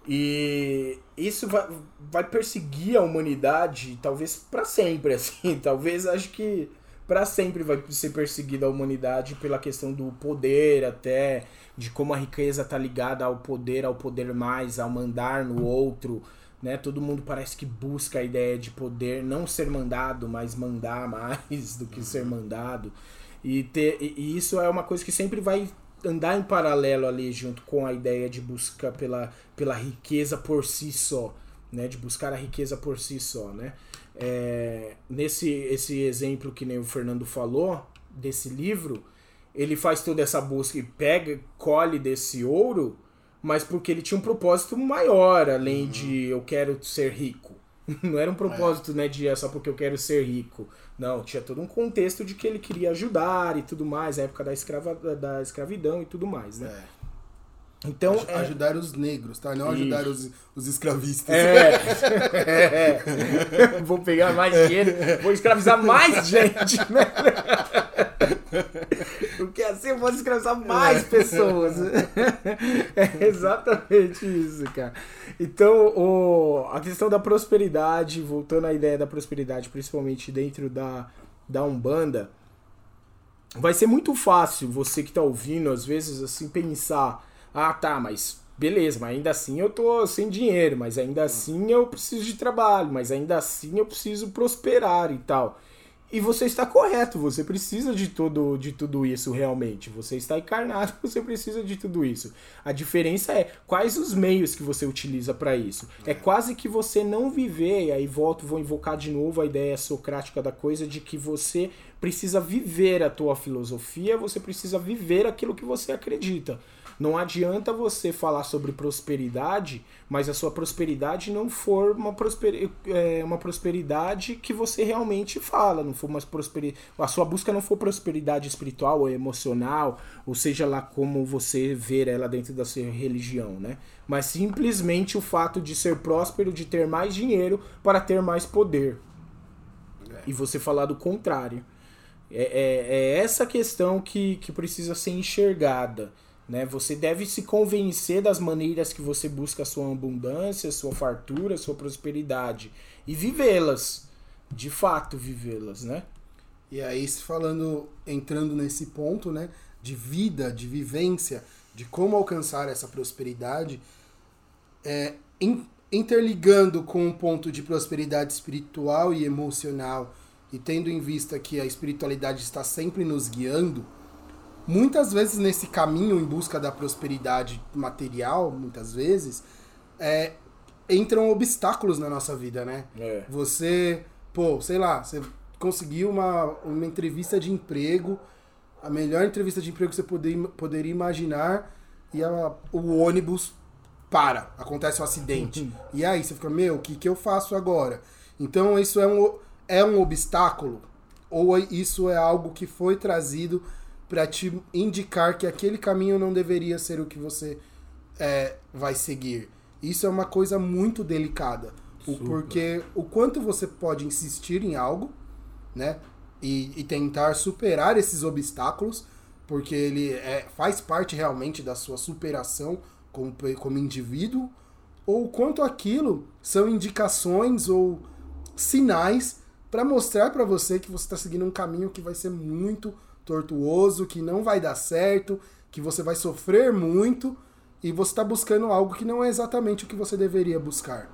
E isso vai, vai perseguir a humanidade, talvez para sempre, (laughs) assim. Talvez acho que para sempre vai ser perseguida a humanidade pela questão do poder, até de como a riqueza tá ligada ao poder, ao poder mais, ao mandar no outro, né? Todo mundo parece que busca a ideia de poder não ser mandado, mas mandar (laughs) mais do que ser mandado. E, ter, e isso é uma coisa que sempre vai andar em paralelo ali junto com a ideia de busca pela, pela riqueza por si só, né? De buscar a riqueza por si só, né? É, nesse esse exemplo que nem o Fernando falou desse livro, ele faz toda essa busca e pega, colhe desse ouro, mas porque ele tinha um propósito maior, além de eu quero ser rico. (laughs) Não era um propósito, né, de é só porque eu quero ser rico. Não, tinha todo um contexto de que ele queria ajudar e tudo mais, a época da, escrava, da escravidão e tudo mais, né? Então, Aj- é, Ajudar os negros, tá? Não ajudar os, os escravistas. é, é. (laughs) Vou pegar mais dinheiro, vou escravizar mais gente, né? Porque assim eu posso escravizar mais pessoas. É exatamente isso, cara. Então, o, a questão da prosperidade, voltando à ideia da prosperidade, principalmente dentro da, da Umbanda, vai ser muito fácil você que tá ouvindo, às vezes, assim, pensar: ah, tá, mas beleza, mas ainda assim eu tô sem dinheiro, mas ainda assim eu preciso de trabalho, mas ainda assim eu preciso prosperar e tal. E você está correto, você precisa de todo de tudo isso realmente. Você está encarnado, (laughs) você precisa de tudo isso. A diferença é quais os meios que você utiliza para isso. É quase que você não viver, e aí volto, vou invocar de novo a ideia socrática da coisa de que você precisa viver a tua filosofia, você precisa viver aquilo que você acredita. Não adianta você falar sobre prosperidade, mas a sua prosperidade não for uma, é, uma prosperidade que você realmente fala, não for uma prosperidade, a sua busca não for prosperidade espiritual ou emocional, ou seja lá como você ver ela dentro da sua religião, né? Mas simplesmente o fato de ser próspero, de ter mais dinheiro para ter mais poder. E você falar do contrário. É, é, é essa questão que, que precisa ser enxergada. Né? Você deve se convencer das maneiras que você busca sua abundância, sua fartura, sua prosperidade. E vivê-las. De fato, vivê-las, né? E aí, falando, entrando nesse ponto, né, de vida, de vivência, de como alcançar essa prosperidade, é, in- interligando com um ponto de prosperidade espiritual e emocional, e tendo em vista que a espiritualidade está sempre nos guiando, muitas vezes nesse caminho em busca da prosperidade material, muitas vezes, é, entram obstáculos na nossa vida, né? É. Você, pô, sei lá, você conseguiu uma, uma entrevista de emprego, a melhor entrevista de emprego que você poder, poderia imaginar, e a- o ônibus para, acontece um acidente. e aí você fica, meu, o que, que eu faço agora? Então isso é um, é um obstáculo? Ou isso é algo que foi trazido para te indicar que aquele caminho não deveria ser o que você é, vai seguir? Isso é uma coisa muito delicada. O, porque o quanto você pode insistir em algo, né? E, e tentar superar esses obstáculos, porque ele é, faz parte realmente da sua superação como, como indivíduo, ou o quanto aquilo são indicações ou sinais para mostrar para você que você está seguindo um caminho que vai ser muito tortuoso, que não vai dar certo, que você vai sofrer muito e você está buscando algo que não é exatamente o que você deveria buscar.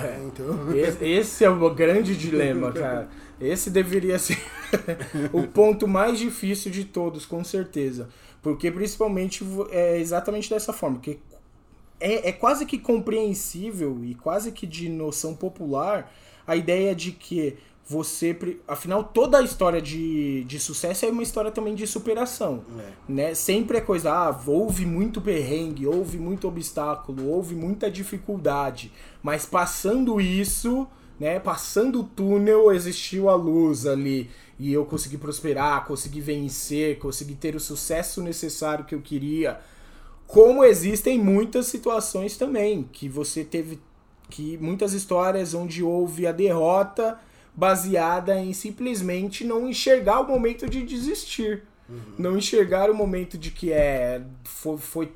É. Então, Esse, esse é o grande dilema, cara. Esse deveria ser (laughs) o ponto mais difícil de todos, com certeza. Porque principalmente é exatamente dessa forma, que é, é quase que compreensível e quase que de noção popular a ideia de que você. Afinal, toda a história de, de sucesso é uma história também de superação. É. Né? Sempre é coisa, ah, houve muito perrengue, houve muito obstáculo, houve muita dificuldade. Mas passando isso, né? Passando o túnel, existiu a luz ali. E eu consegui prosperar, consegui vencer, consegui ter o sucesso necessário que eu queria. Como existem muitas situações também, que você teve que muitas histórias onde houve a derrota baseada em simplesmente não enxergar o momento de desistir. Uhum. Não enxergar o momento de que é foi, foi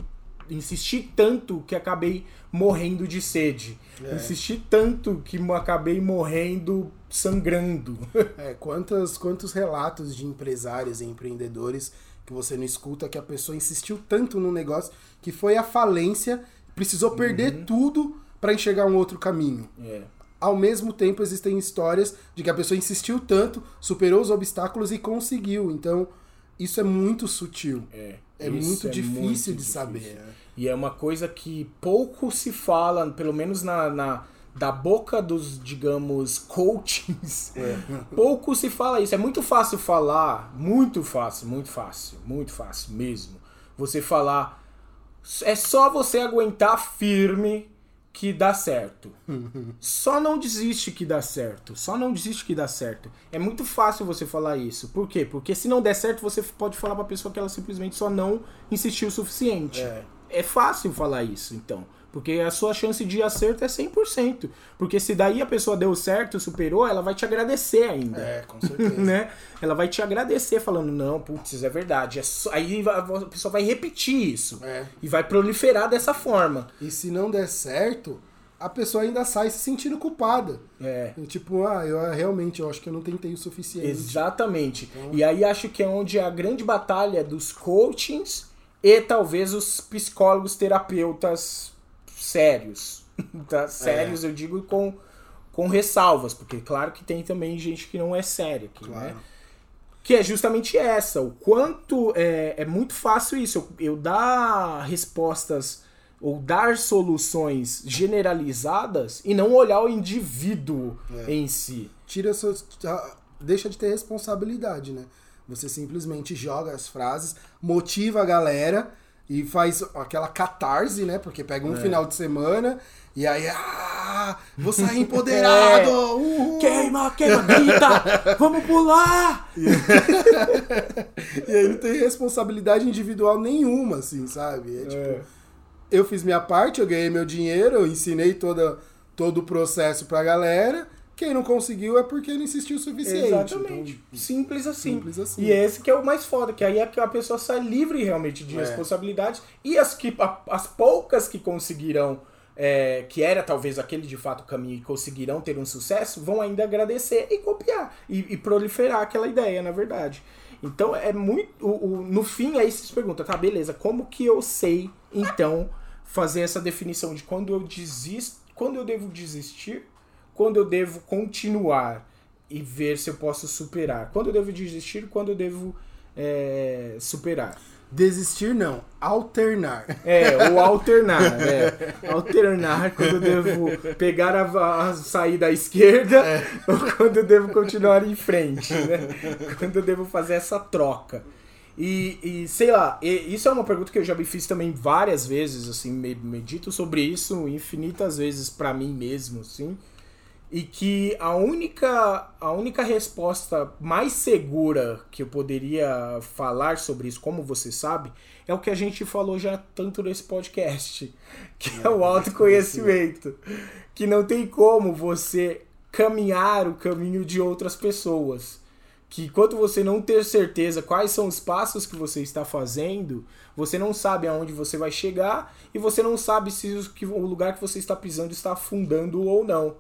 insistir tanto que acabei morrendo de sede. É. Insisti tanto que acabei morrendo sangrando. (laughs) É, quantos, quantos relatos de empresários e empreendedores que você não escuta que a pessoa insistiu tanto no negócio que foi a falência, precisou perder uhum. tudo para enxergar um outro caminho. É. Ao mesmo tempo, existem histórias de que a pessoa insistiu tanto, superou os obstáculos e conseguiu. Então, isso é muito sutil. É, é muito é difícil muito de difícil. saber. Né? E é uma coisa que pouco se fala, pelo menos na, na da boca dos, digamos, coachings. É. (laughs) Pouco se fala isso. É muito fácil falar, muito fácil, muito fácil, muito fácil mesmo. Você falar. É só você aguentar firme que dá certo. Só não desiste que dá certo. Só não desiste que dá certo. É muito fácil você falar isso. Por quê? Porque se não der certo, você pode falar pra pessoa que ela simplesmente só não insistiu o suficiente. É, é fácil falar isso, então. Porque a sua chance de acerto é 100%. Porque se daí a pessoa deu certo, superou, ela vai te agradecer ainda. É, com (laughs) certeza. né? Ela vai te agradecer falando, não, putz, é verdade. É só... Aí a pessoa vai repetir isso. É. E vai proliferar dessa forma. E se não der certo, a pessoa ainda sai se sentindo culpada. É. tipo, ah, eu realmente eu acho que eu não tentei o suficiente. Exatamente. Então... E aí acho que é onde a grande batalha dos coachings e talvez os psicólogos terapeutas sérios. (laughs) tá? Sérios, é. eu digo com, com ressalvas, porque claro que tem também gente que não é séria aqui, né? claro. né? Que é justamente essa, o quanto é, é muito fácil isso, eu, eu dar respostas ou dar soluções generalizadas e não olhar o indivíduo é. em si. Tira suas, deixa de ter responsabilidade, né? Você simplesmente joga as frases, motiva a galera e faz aquela catarse, né? Porque pega um é. final de semana e aí, ah, vou sair (laughs) empoderado! É. Uhul. Queima, queima, grita! vamos pular! (laughs) e aí não tem responsabilidade individual nenhuma, assim, sabe? É tipo, é. eu fiz minha parte, eu ganhei meu dinheiro, eu ensinei toda, todo o processo pra galera. Quem não conseguiu é porque não insistiu o suficiente. Exatamente. Então, simples, assim. simples assim. E esse que é o mais foda, que aí é que a pessoa sai livre realmente de é. responsabilidade. E as, que, as poucas que conseguirão, é, que era talvez aquele de fato caminho e conseguirão ter um sucesso, vão ainda agradecer e copiar. E, e proliferar aquela ideia, na verdade. Então é muito. O, o, no fim, aí você se pergunta, tá, beleza, como que eu sei, então, fazer essa definição de quando eu desisto, quando eu devo desistir quando eu devo continuar e ver se eu posso superar. Quando eu devo desistir, quando eu devo é, superar. Desistir não, alternar. É, ou (laughs) alternar, é. Alternar quando eu devo pegar a, a saída à esquerda é. (laughs) ou quando eu devo continuar em frente, né? Quando eu devo fazer essa troca. E, e sei lá, e, isso é uma pergunta que eu já me fiz também várias vezes, assim, medito sobre isso infinitas vezes para mim mesmo, assim e que a única a única resposta mais segura que eu poderia falar sobre isso, como você sabe, é o que a gente falou já tanto nesse podcast, (laughs) que é o autoconhecimento, que não tem como você caminhar o caminho de outras pessoas. Que enquanto você não ter certeza quais são os passos que você está fazendo, você não sabe aonde você vai chegar e você não sabe se o lugar que você está pisando está afundando ou não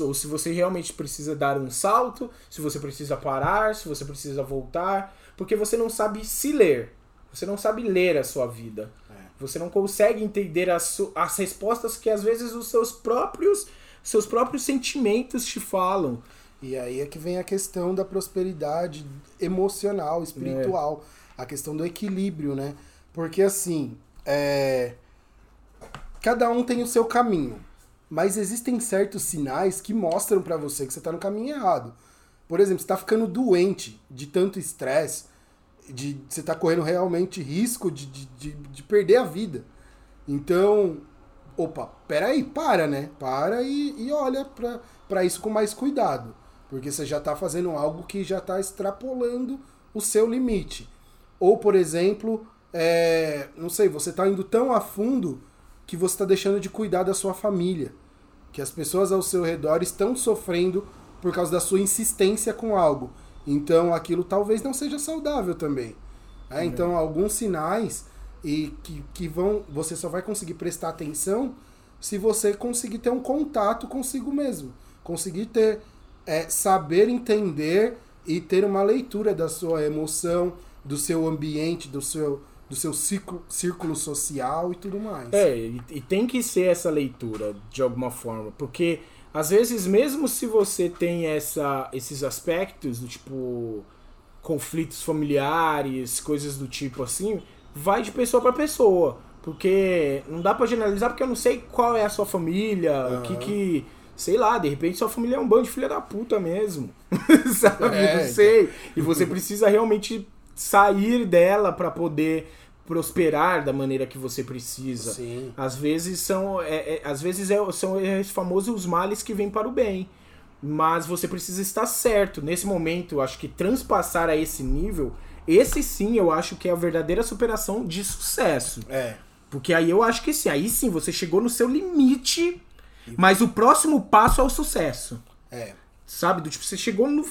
ou se você realmente precisa dar um salto, se você precisa parar, se você precisa voltar, porque você não sabe se ler. Você não sabe ler a sua vida. É. Você não consegue entender as, as respostas que às vezes os seus próprios seus próprios sentimentos te falam. E aí é que vem a questão da prosperidade emocional, espiritual. É. a questão do equilíbrio, né? Porque assim, é... cada um tem o seu caminho, mas existem certos sinais que mostram para você que você tá no caminho errado. Por exemplo, você tá ficando doente de tanto estresse, de você tá correndo realmente risco de, de, de, de perder a vida. Então, opa, peraí, para, né? Para e, e olha para isso com mais cuidado. Porque você já está fazendo algo que já está extrapolando o seu limite. Ou, por exemplo, é, não sei, você está indo tão a fundo que você está deixando de cuidar da sua família. Que as pessoas ao seu redor estão sofrendo por causa da sua insistência com algo. Então aquilo talvez não seja saudável também. É, então, alguns sinais e que, que vão. Você só vai conseguir prestar atenção se você conseguir ter um contato consigo mesmo. Conseguir ter. É, saber entender e ter uma leitura da sua emoção, do seu ambiente, do seu, do seu ciclo, círculo social e tudo mais. É, e, e tem que ser essa leitura de alguma forma, porque às vezes mesmo se você tem essa, esses aspectos do tipo conflitos familiares, coisas do tipo assim, vai de pessoa para pessoa. Porque não dá para generalizar, porque eu não sei qual é a sua família, uhum. o que que. Sei lá, de repente sua família é um bando de filha da puta mesmo. (laughs) Sabe? É, não sei. E você precisa realmente sair dela para poder prosperar da maneira que você precisa. Sim. Às vezes são, é, é, às vezes é, são os famosos os males que vêm para o bem. Mas você precisa estar certo. Nesse momento, acho que transpassar a esse nível esse sim eu acho que é a verdadeira superação de sucesso. É. Porque aí eu acho que sim, aí sim você chegou no seu limite, mas o próximo passo é o sucesso. É. Sabe? Do tipo, você chegou no,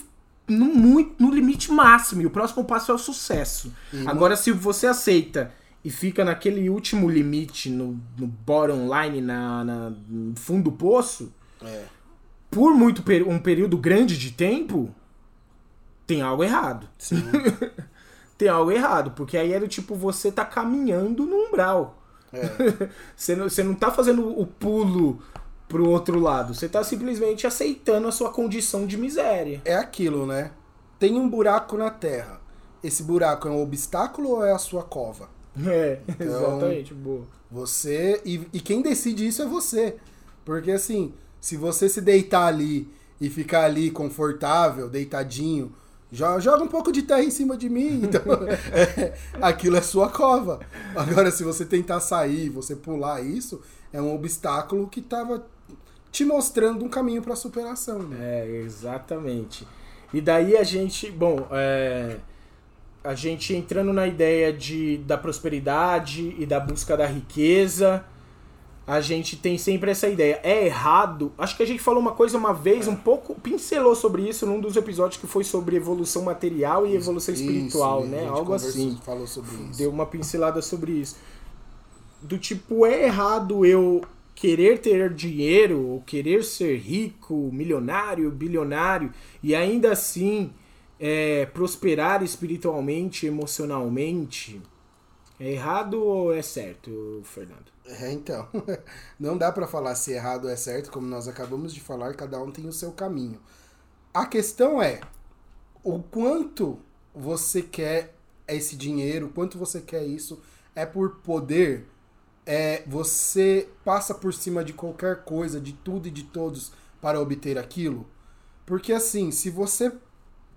no, muito, no limite máximo e o próximo passo é o sucesso. E Agora, se você aceita e fica naquele último limite, no, no bottom line, na, na, no fundo do poço, é. por muito um período grande de tempo, tem algo errado. (laughs) Tem algo errado, porque aí é do tipo, você tá caminhando no umbral. É. (laughs) você, não, você não tá fazendo o pulo pro outro lado, você tá simplesmente aceitando a sua condição de miséria. É aquilo, né? Tem um buraco na terra. Esse buraco é um obstáculo ou é a sua cova? É, então, exatamente, boa. Você. E, e quem decide isso é você. Porque assim, se você se deitar ali e ficar ali confortável, deitadinho, joga um pouco de terra em cima de mim. (laughs) Então, é, aquilo é sua cova. Agora, se você tentar sair, você pular isso, é um obstáculo que estava te mostrando um caminho para superação. Né? É, exatamente. E daí a gente, bom, é, a gente entrando na ideia de, da prosperidade e da busca da riqueza a gente tem sempre essa ideia. É errado. Acho que a gente falou uma coisa uma vez, um pouco, pincelou sobre isso num dos episódios que foi sobre evolução material e evolução isso, espiritual, né? Algo assim. Falou sobre isso. Deu uma pincelada sobre isso. Do tipo, é errado eu querer ter dinheiro, ou querer ser rico, milionário, bilionário, e ainda assim é, prosperar espiritualmente, emocionalmente. É errado ou é certo, Fernando? É, então. (laughs) Não dá para falar se errado ou é certo, como nós acabamos de falar, cada um tem o seu caminho. A questão é o quanto você quer esse dinheiro, o quanto você quer isso, é por poder, é você passa por cima de qualquer coisa, de tudo e de todos para obter aquilo. Porque assim, se você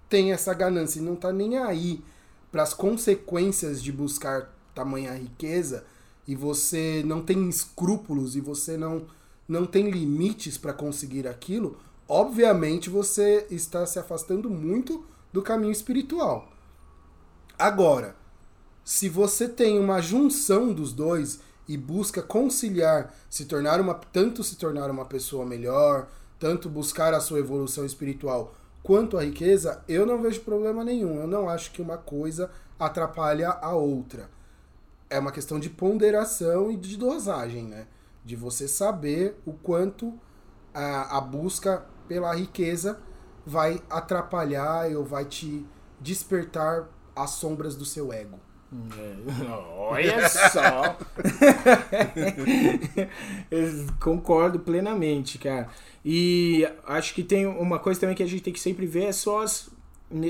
tem essa ganância e não tá nem aí para as consequências de buscar tamanha riqueza, e você não tem escrúpulos e você não, não tem limites para conseguir aquilo, obviamente você está se afastando muito do caminho espiritual. Agora, se você tem uma junção dos dois e busca conciliar, se tornar uma tanto se tornar uma pessoa melhor, tanto buscar a sua evolução espiritual quanto a riqueza, eu não vejo problema nenhum. Eu não acho que uma coisa atrapalha a outra é uma questão de ponderação e de dosagem, né? De você saber o quanto a, a busca pela riqueza vai atrapalhar ou vai te despertar as sombras do seu ego. Olha só! (laughs) concordo plenamente, cara. E acho que tem uma coisa também que a gente tem que sempre ver é só as,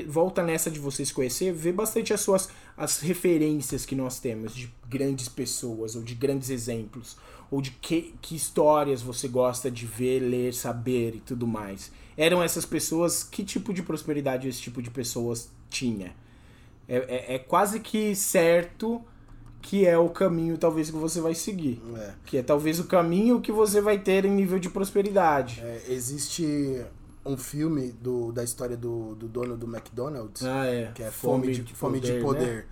volta nessa de você se conhecer, vê bastante as suas as referências que nós temos de grandes pessoas ou de grandes exemplos ou de que, que histórias você gosta de ver, ler, saber e tudo mais. Eram essas pessoas, que tipo de prosperidade esse tipo de pessoas tinha? É, é, é quase que certo que é o caminho talvez que você vai seguir. É. Que é talvez o caminho que você vai ter em nível de prosperidade. É, existe um filme do, da história do, do dono do McDonald's, ah, é. que é Fome, Fome de, Fome Poder. De poder. Né?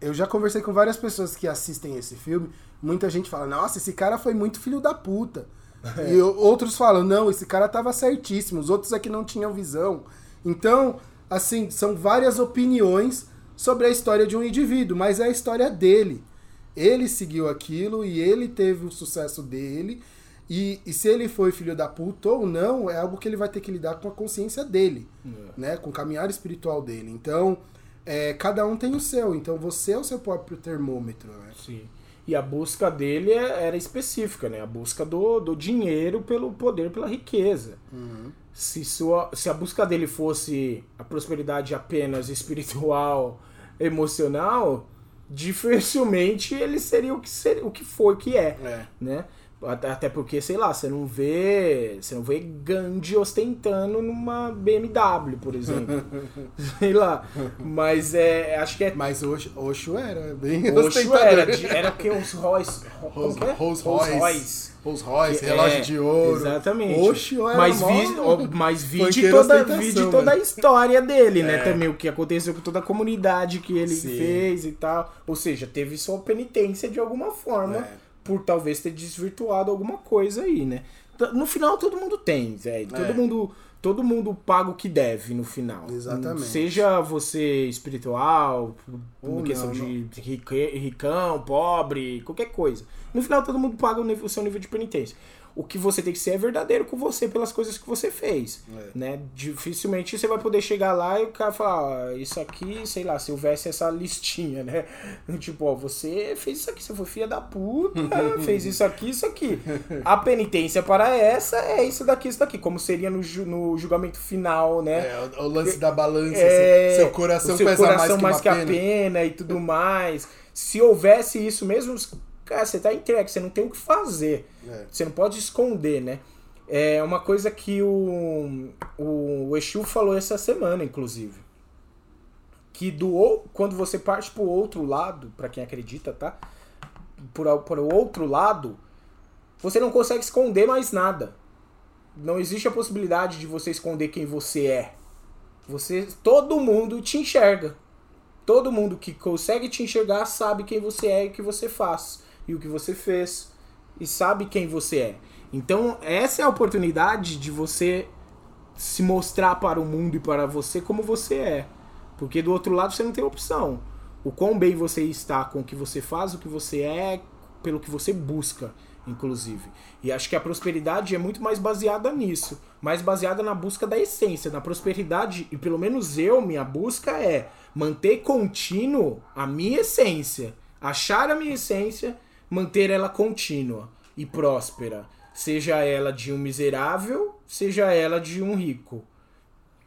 Eu já conversei com várias pessoas que assistem esse filme. Muita gente fala, nossa, esse cara foi muito filho da puta. (laughs) E outros falam, não, esse cara tava certíssimo. Os outros é que não tinham visão. Então, assim, são várias opiniões sobre a história de um indivíduo, mas é a história dele. Ele seguiu aquilo e ele teve o sucesso dele. E, e, se ele foi filho da puta ou não, é algo que ele vai ter que lidar com a consciência dele, é. né? Com o caminhar espiritual dele. Então, é, cada um tem o seu. Então, você é o seu próprio termômetro, né? Sim. E a busca dele é, era específica, né? A busca do, do dinheiro pelo poder, pela riqueza. Uhum. Se, sua, se a busca dele fosse a prosperidade apenas espiritual, emocional, dificilmente ele seria o que, seria, o que foi, o que é, é. né? Até porque, sei lá, você não vê. Você não vê Gandhi ostentando numa BMW, por exemplo. (laughs) sei lá. Mas é. Acho que é. Mas Osho, Osho era bem Osho era. Era o que? Os Royce. Rolls, é? Rolls Royce. Rolls Royce, relógio é, de ouro. Exatamente. Osho era mas vi, mas vi de toda, vi de toda a história dele, né? É. Também o que aconteceu com toda a comunidade que ele Sim. fez e tal. Ou seja, teve sua penitência de alguma forma. É por talvez ter desvirtuado alguma coisa aí, né? No final todo mundo tem, velho. Todo é. mundo todo mundo paga o que deve no final. Exatamente. Seja você espiritual, por questão não, de ricão, pobre, qualquer coisa. No final todo mundo paga o seu nível de penitência o que você tem que ser é verdadeiro com você pelas coisas que você fez, é. né? Dificilmente você vai poder chegar lá e o cara falar, ah, isso aqui, sei lá, se houvesse essa listinha, né? (laughs) Tipo, ó, você fez isso aqui, você foi filha da puta, (laughs) fez isso aqui, isso aqui. A penitência para essa é isso daqui, isso daqui, como seria no, ju no julgamento final, né? É, o, lance da balança, é, seu coração seu pesa coração mais, mais que, que a pena e tudo mais. Se houvesse isso mesmo, cara, você tá entregue, você não tem o que fazer. É. Você não pode esconder, né? É uma coisa que o, o Exu falou essa semana, inclusive. Que do quando você parte pro outro lado, para quem acredita, tá? Por, por o outro lado, você não consegue esconder mais nada. Não existe a possibilidade de você esconder quem você é. Você, todo mundo te enxerga. Todo mundo que consegue te enxergar sabe quem você é e o que você faz e o que você fez e sabe quem você é. Então, essa é a oportunidade de você se mostrar para o mundo e para você como você é. Porque do outro lado você não tem opção. O quão bem você está com o que você faz, o que você é, pelo que você busca, inclusive. E acho que a prosperidade é muito mais baseada nisso, mais baseada na busca da essência, na prosperidade, e pelo menos eu, minha busca é manter contínuo a minha essência, achar a minha essência manter ela contínua e próspera, seja ela de um miserável, seja ela de um rico.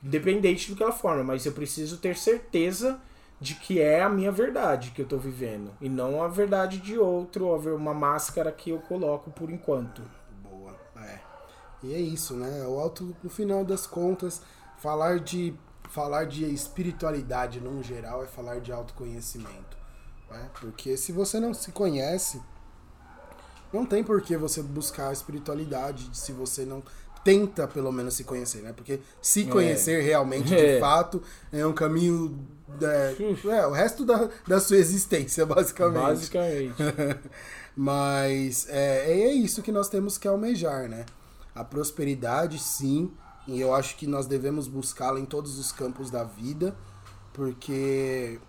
Independente do que ela forma, mas eu preciso ter certeza de que é a minha verdade que eu estou vivendo e não a verdade de outro, uma máscara que eu coloco por enquanto. Boa, é. E é isso, né? O alto, no final das contas, falar de falar de espiritualidade no geral é falar de autoconhecimento, né? Porque se você não se conhece, não tem por que você buscar a espiritualidade se você não tenta pelo menos se conhecer, né? Porque se é. conhecer é. realmente, é. de fato, é um caminho. É, é, o resto da, da sua existência, (laughs) basicamente. Basicamente. (laughs) Mas é, é isso que nós temos que almejar, né? A prosperidade, sim, e eu acho que nós devemos buscá-la em todos os campos da vida, porque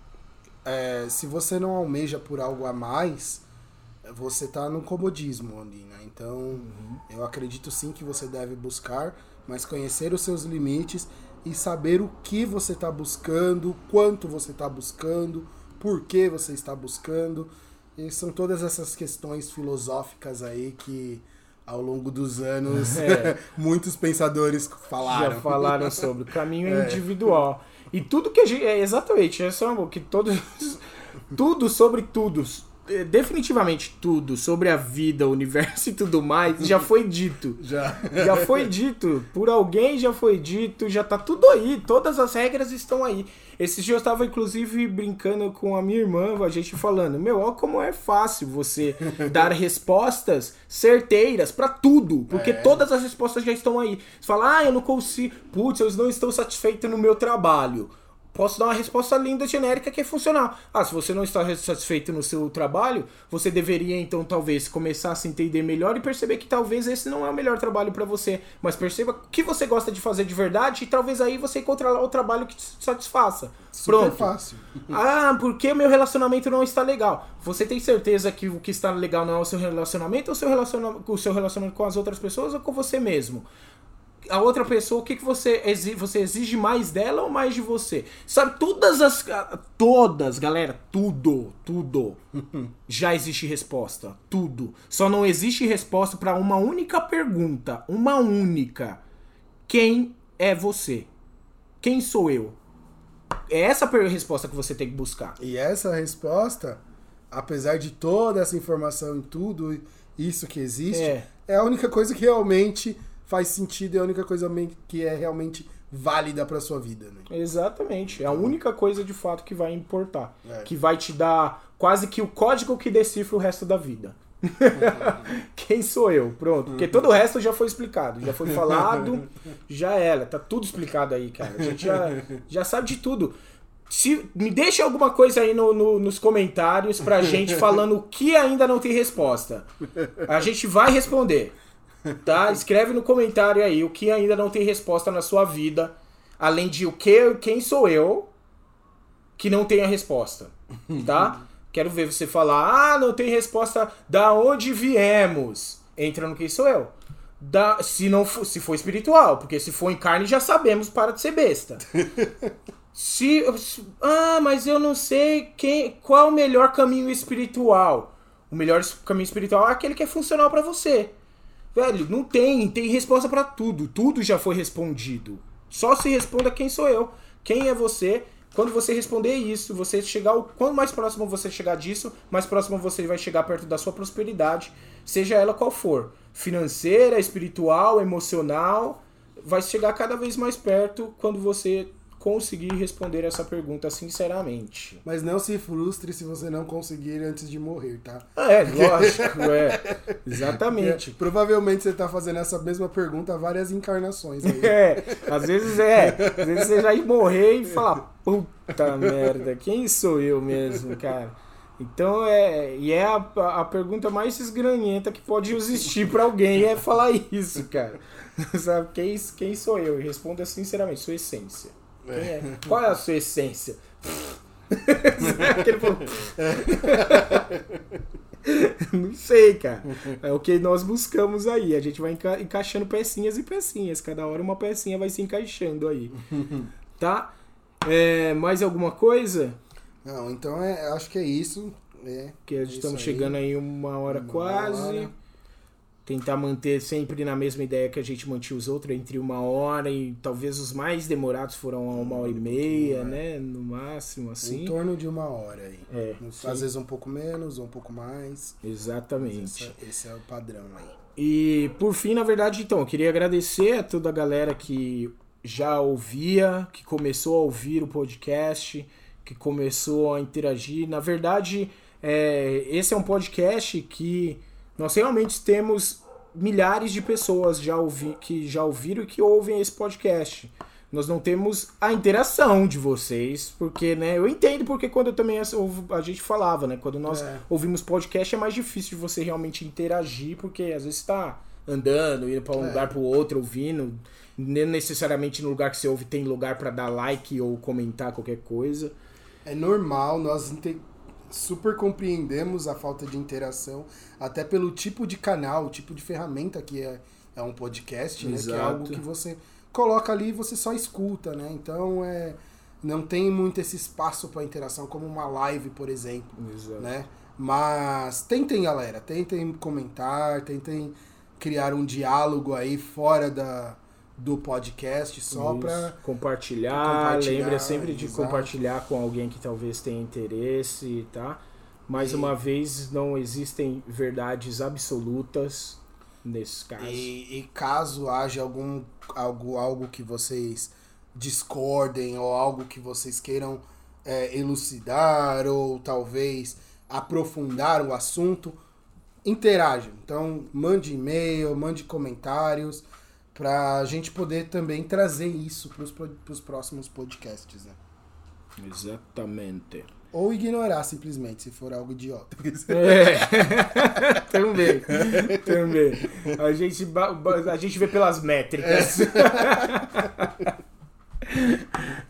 é, se você não almeja por algo a mais, você tá no comodismo ali, né? Então, uhum. eu acredito sim que você deve buscar, mas conhecer os seus limites e saber o que você está buscando, quanto você está buscando, por que você está buscando. E são todas essas questões filosóficas aí que ao longo dos anos (laughs) é. (laughs) muitos pensadores falaram. Já falaram sobre o caminho (laughs) é. individual. E tudo que a gente. É, exatamente, é só que todos. tudo sobre tudo definitivamente tudo sobre a vida, o universo (laughs) e tudo mais já foi dito. Já. Já foi dito. Por alguém já foi dito, já tá tudo aí. Todas as regras estão aí. Esses dias eu estava inclusive brincando com a minha irmã, a gente falando: Meu, olha como é fácil você (laughs) dar respostas certeiras para tudo. Porque é. todas as respostas já estão aí. Você fala: Ah, eu não consigo. Putz, eu não estou satisfeito no meu trabalho posso dar uma resposta linda, genérica, que é funcional. Ah, se você não está satisfeito no seu trabalho, você deveria então talvez começar a se entender melhor e perceber que talvez esse não é o melhor trabalho para você, mas perceba o que você gosta de fazer de verdade e talvez aí você encontrará o trabalho que te satisfaça. Super Pronto. fácil. (laughs) ah, porque meu relacionamento não está legal. Você tem certeza que o que está legal não é o seu relacionamento ou seu relacionamento, o seu relacionamento com as outras pessoas ou com você mesmo? A outra pessoa, o que, que você exige? Você exige mais dela ou mais de você? Sabe, todas as. Todas, galera, tudo, tudo. (laughs) já existe resposta. Tudo. Só não existe resposta para uma única pergunta. Uma única. Quem é você? Quem sou eu? É essa a resposta que você tem que buscar. E essa resposta, apesar de toda essa informação e tudo isso que existe, é, é a única coisa que realmente faz sentido e é a única coisa que é realmente válida para sua vida. Né? Exatamente. É a única coisa de fato que vai importar. É. Que vai te dar quase que o código que decifra o resto da vida. (laughs) Quem sou eu? Pronto. Porque todo o resto já foi explicado, já foi falado, (laughs) já era. Tá tudo explicado aí, cara. A gente já, já sabe de tudo. Se, me deixa alguma coisa aí no, no, nos comentários pra gente (laughs) falando o que ainda não tem resposta. A gente vai responder. Tá? Escreve no comentário aí o que ainda não tem resposta na sua vida, além de o que, quem sou eu que não tem a resposta, tá? (laughs) Quero ver você falar: "Ah, não tem resposta da onde viemos". Entra no quem sou eu. Da, se não for, se for espiritual, porque se for em carne já sabemos para de ser besta. (laughs) se ah, mas eu não sei quem qual o melhor caminho espiritual. O melhor caminho espiritual é aquele que é funcional para você. Velho, não tem, tem resposta para tudo. Tudo já foi respondido. Só se responda quem sou eu, quem é você. Quando você responder isso, você chegar o quanto mais próximo você chegar disso, mais próximo você vai chegar perto da sua prosperidade, seja ela qual for, financeira, espiritual, emocional, vai chegar cada vez mais perto quando você conseguir responder essa pergunta sinceramente. Mas não se frustre se você não conseguir antes de morrer, tá? É, lógico, é. (laughs) Exatamente. É, provavelmente você está fazendo essa mesma pergunta várias encarnações. Aí. (laughs) É, às vezes é. Às vezes você já ir morrer e falar, puta merda, quem sou eu mesmo, cara? Então é. E é a, a pergunta mais esgranhenta que pode existir para alguém é falar isso, cara. (laughs) Sabe? Quem, quem sou eu? E responda sinceramente, sua essência. É. é. (laughs) Qual é a sua essência? (laughs) (laughs) Não sei, cara. É o que nós buscamos aí. A gente vai enca encaixando pecinhas e pecinhas. Cada hora uma pecinha vai se encaixando aí. Tá? É, mais alguma coisa? Não, então é, acho que é isso. É, que estamos chegando aí uma hora uma quase. Hora tentar manter sempre na mesma ideia que a gente mantinha os outros, entre uma hora e talvez os mais demorados foram a uma hora e meia, é. né? No máximo, assim. Em torno de uma hora aí. É, Às vezes um pouco menos, um pouco mais. Exatamente. Esse, esse, é o padrão aí. E por fim, na verdade, então, eu queria agradecer a toda a galera que já ouvia, que começou a ouvir o podcast, que começou a interagir. Na verdade, é, esse é um podcast que nós realmente temos milhares de pessoas já ouvi, que já ouviram e que ouvem esse podcast. Nós não temos a interação de vocês, porque, né, eu entendo porque quando eu também a gente falava, né, quando nós é. ouvimos podcast é mais difícil de você realmente interagir, porque às vezes está andando, indo para um é. lugar para o outro, ouvindo, nem necessariamente no lugar que você ouve tem lugar para dar like ou comentar qualquer coisa. É normal, nós super compreendemos a falta de interação, até pelo tipo de canal, o tipo de ferramenta que é, é um podcast, né? Que é algo que você coloca ali e você só escuta, né? Então é não tem muito esse espaço para interação como uma live, por exemplo, Exato. né? Mas tentem, galera, tentem comentar, tentem criar um diálogo aí fora da do podcast, só para compartilhar. compartilhar, Lembra sempre de exato. compartilhar com alguém que talvez tenha interesse, tá? Mais E- uma vez, não existem verdades absolutas nesses casos. E, e caso haja algum algo, algo que vocês discordem ou algo que vocês queiram é, elucidar ou talvez aprofundar o assunto, interajam. Então, mande e-mail, mande comentários para a gente poder também trazer isso para os próximos podcasts. Né? Exatamente. Ou ignorar simplesmente, se for algo idiota. É. (laughs) também. Também. A gente, a gente vê pelas métricas. (laughs)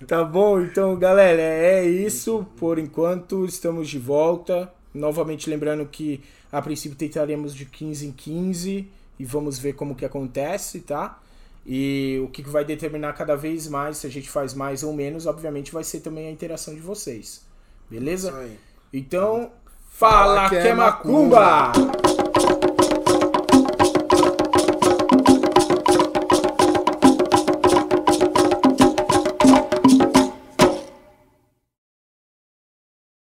tá bom? Então, galera, é isso. Por enquanto, estamos de volta. Novamente lembrando que a princípio tentaremos de 15 em 15 e vamos ver como que acontece, tá? E o que que vai determinar cada vez mais se a gente faz mais ou menos, obviamente vai ser também a interação de vocês. Beleza? Então, fala que é macumba!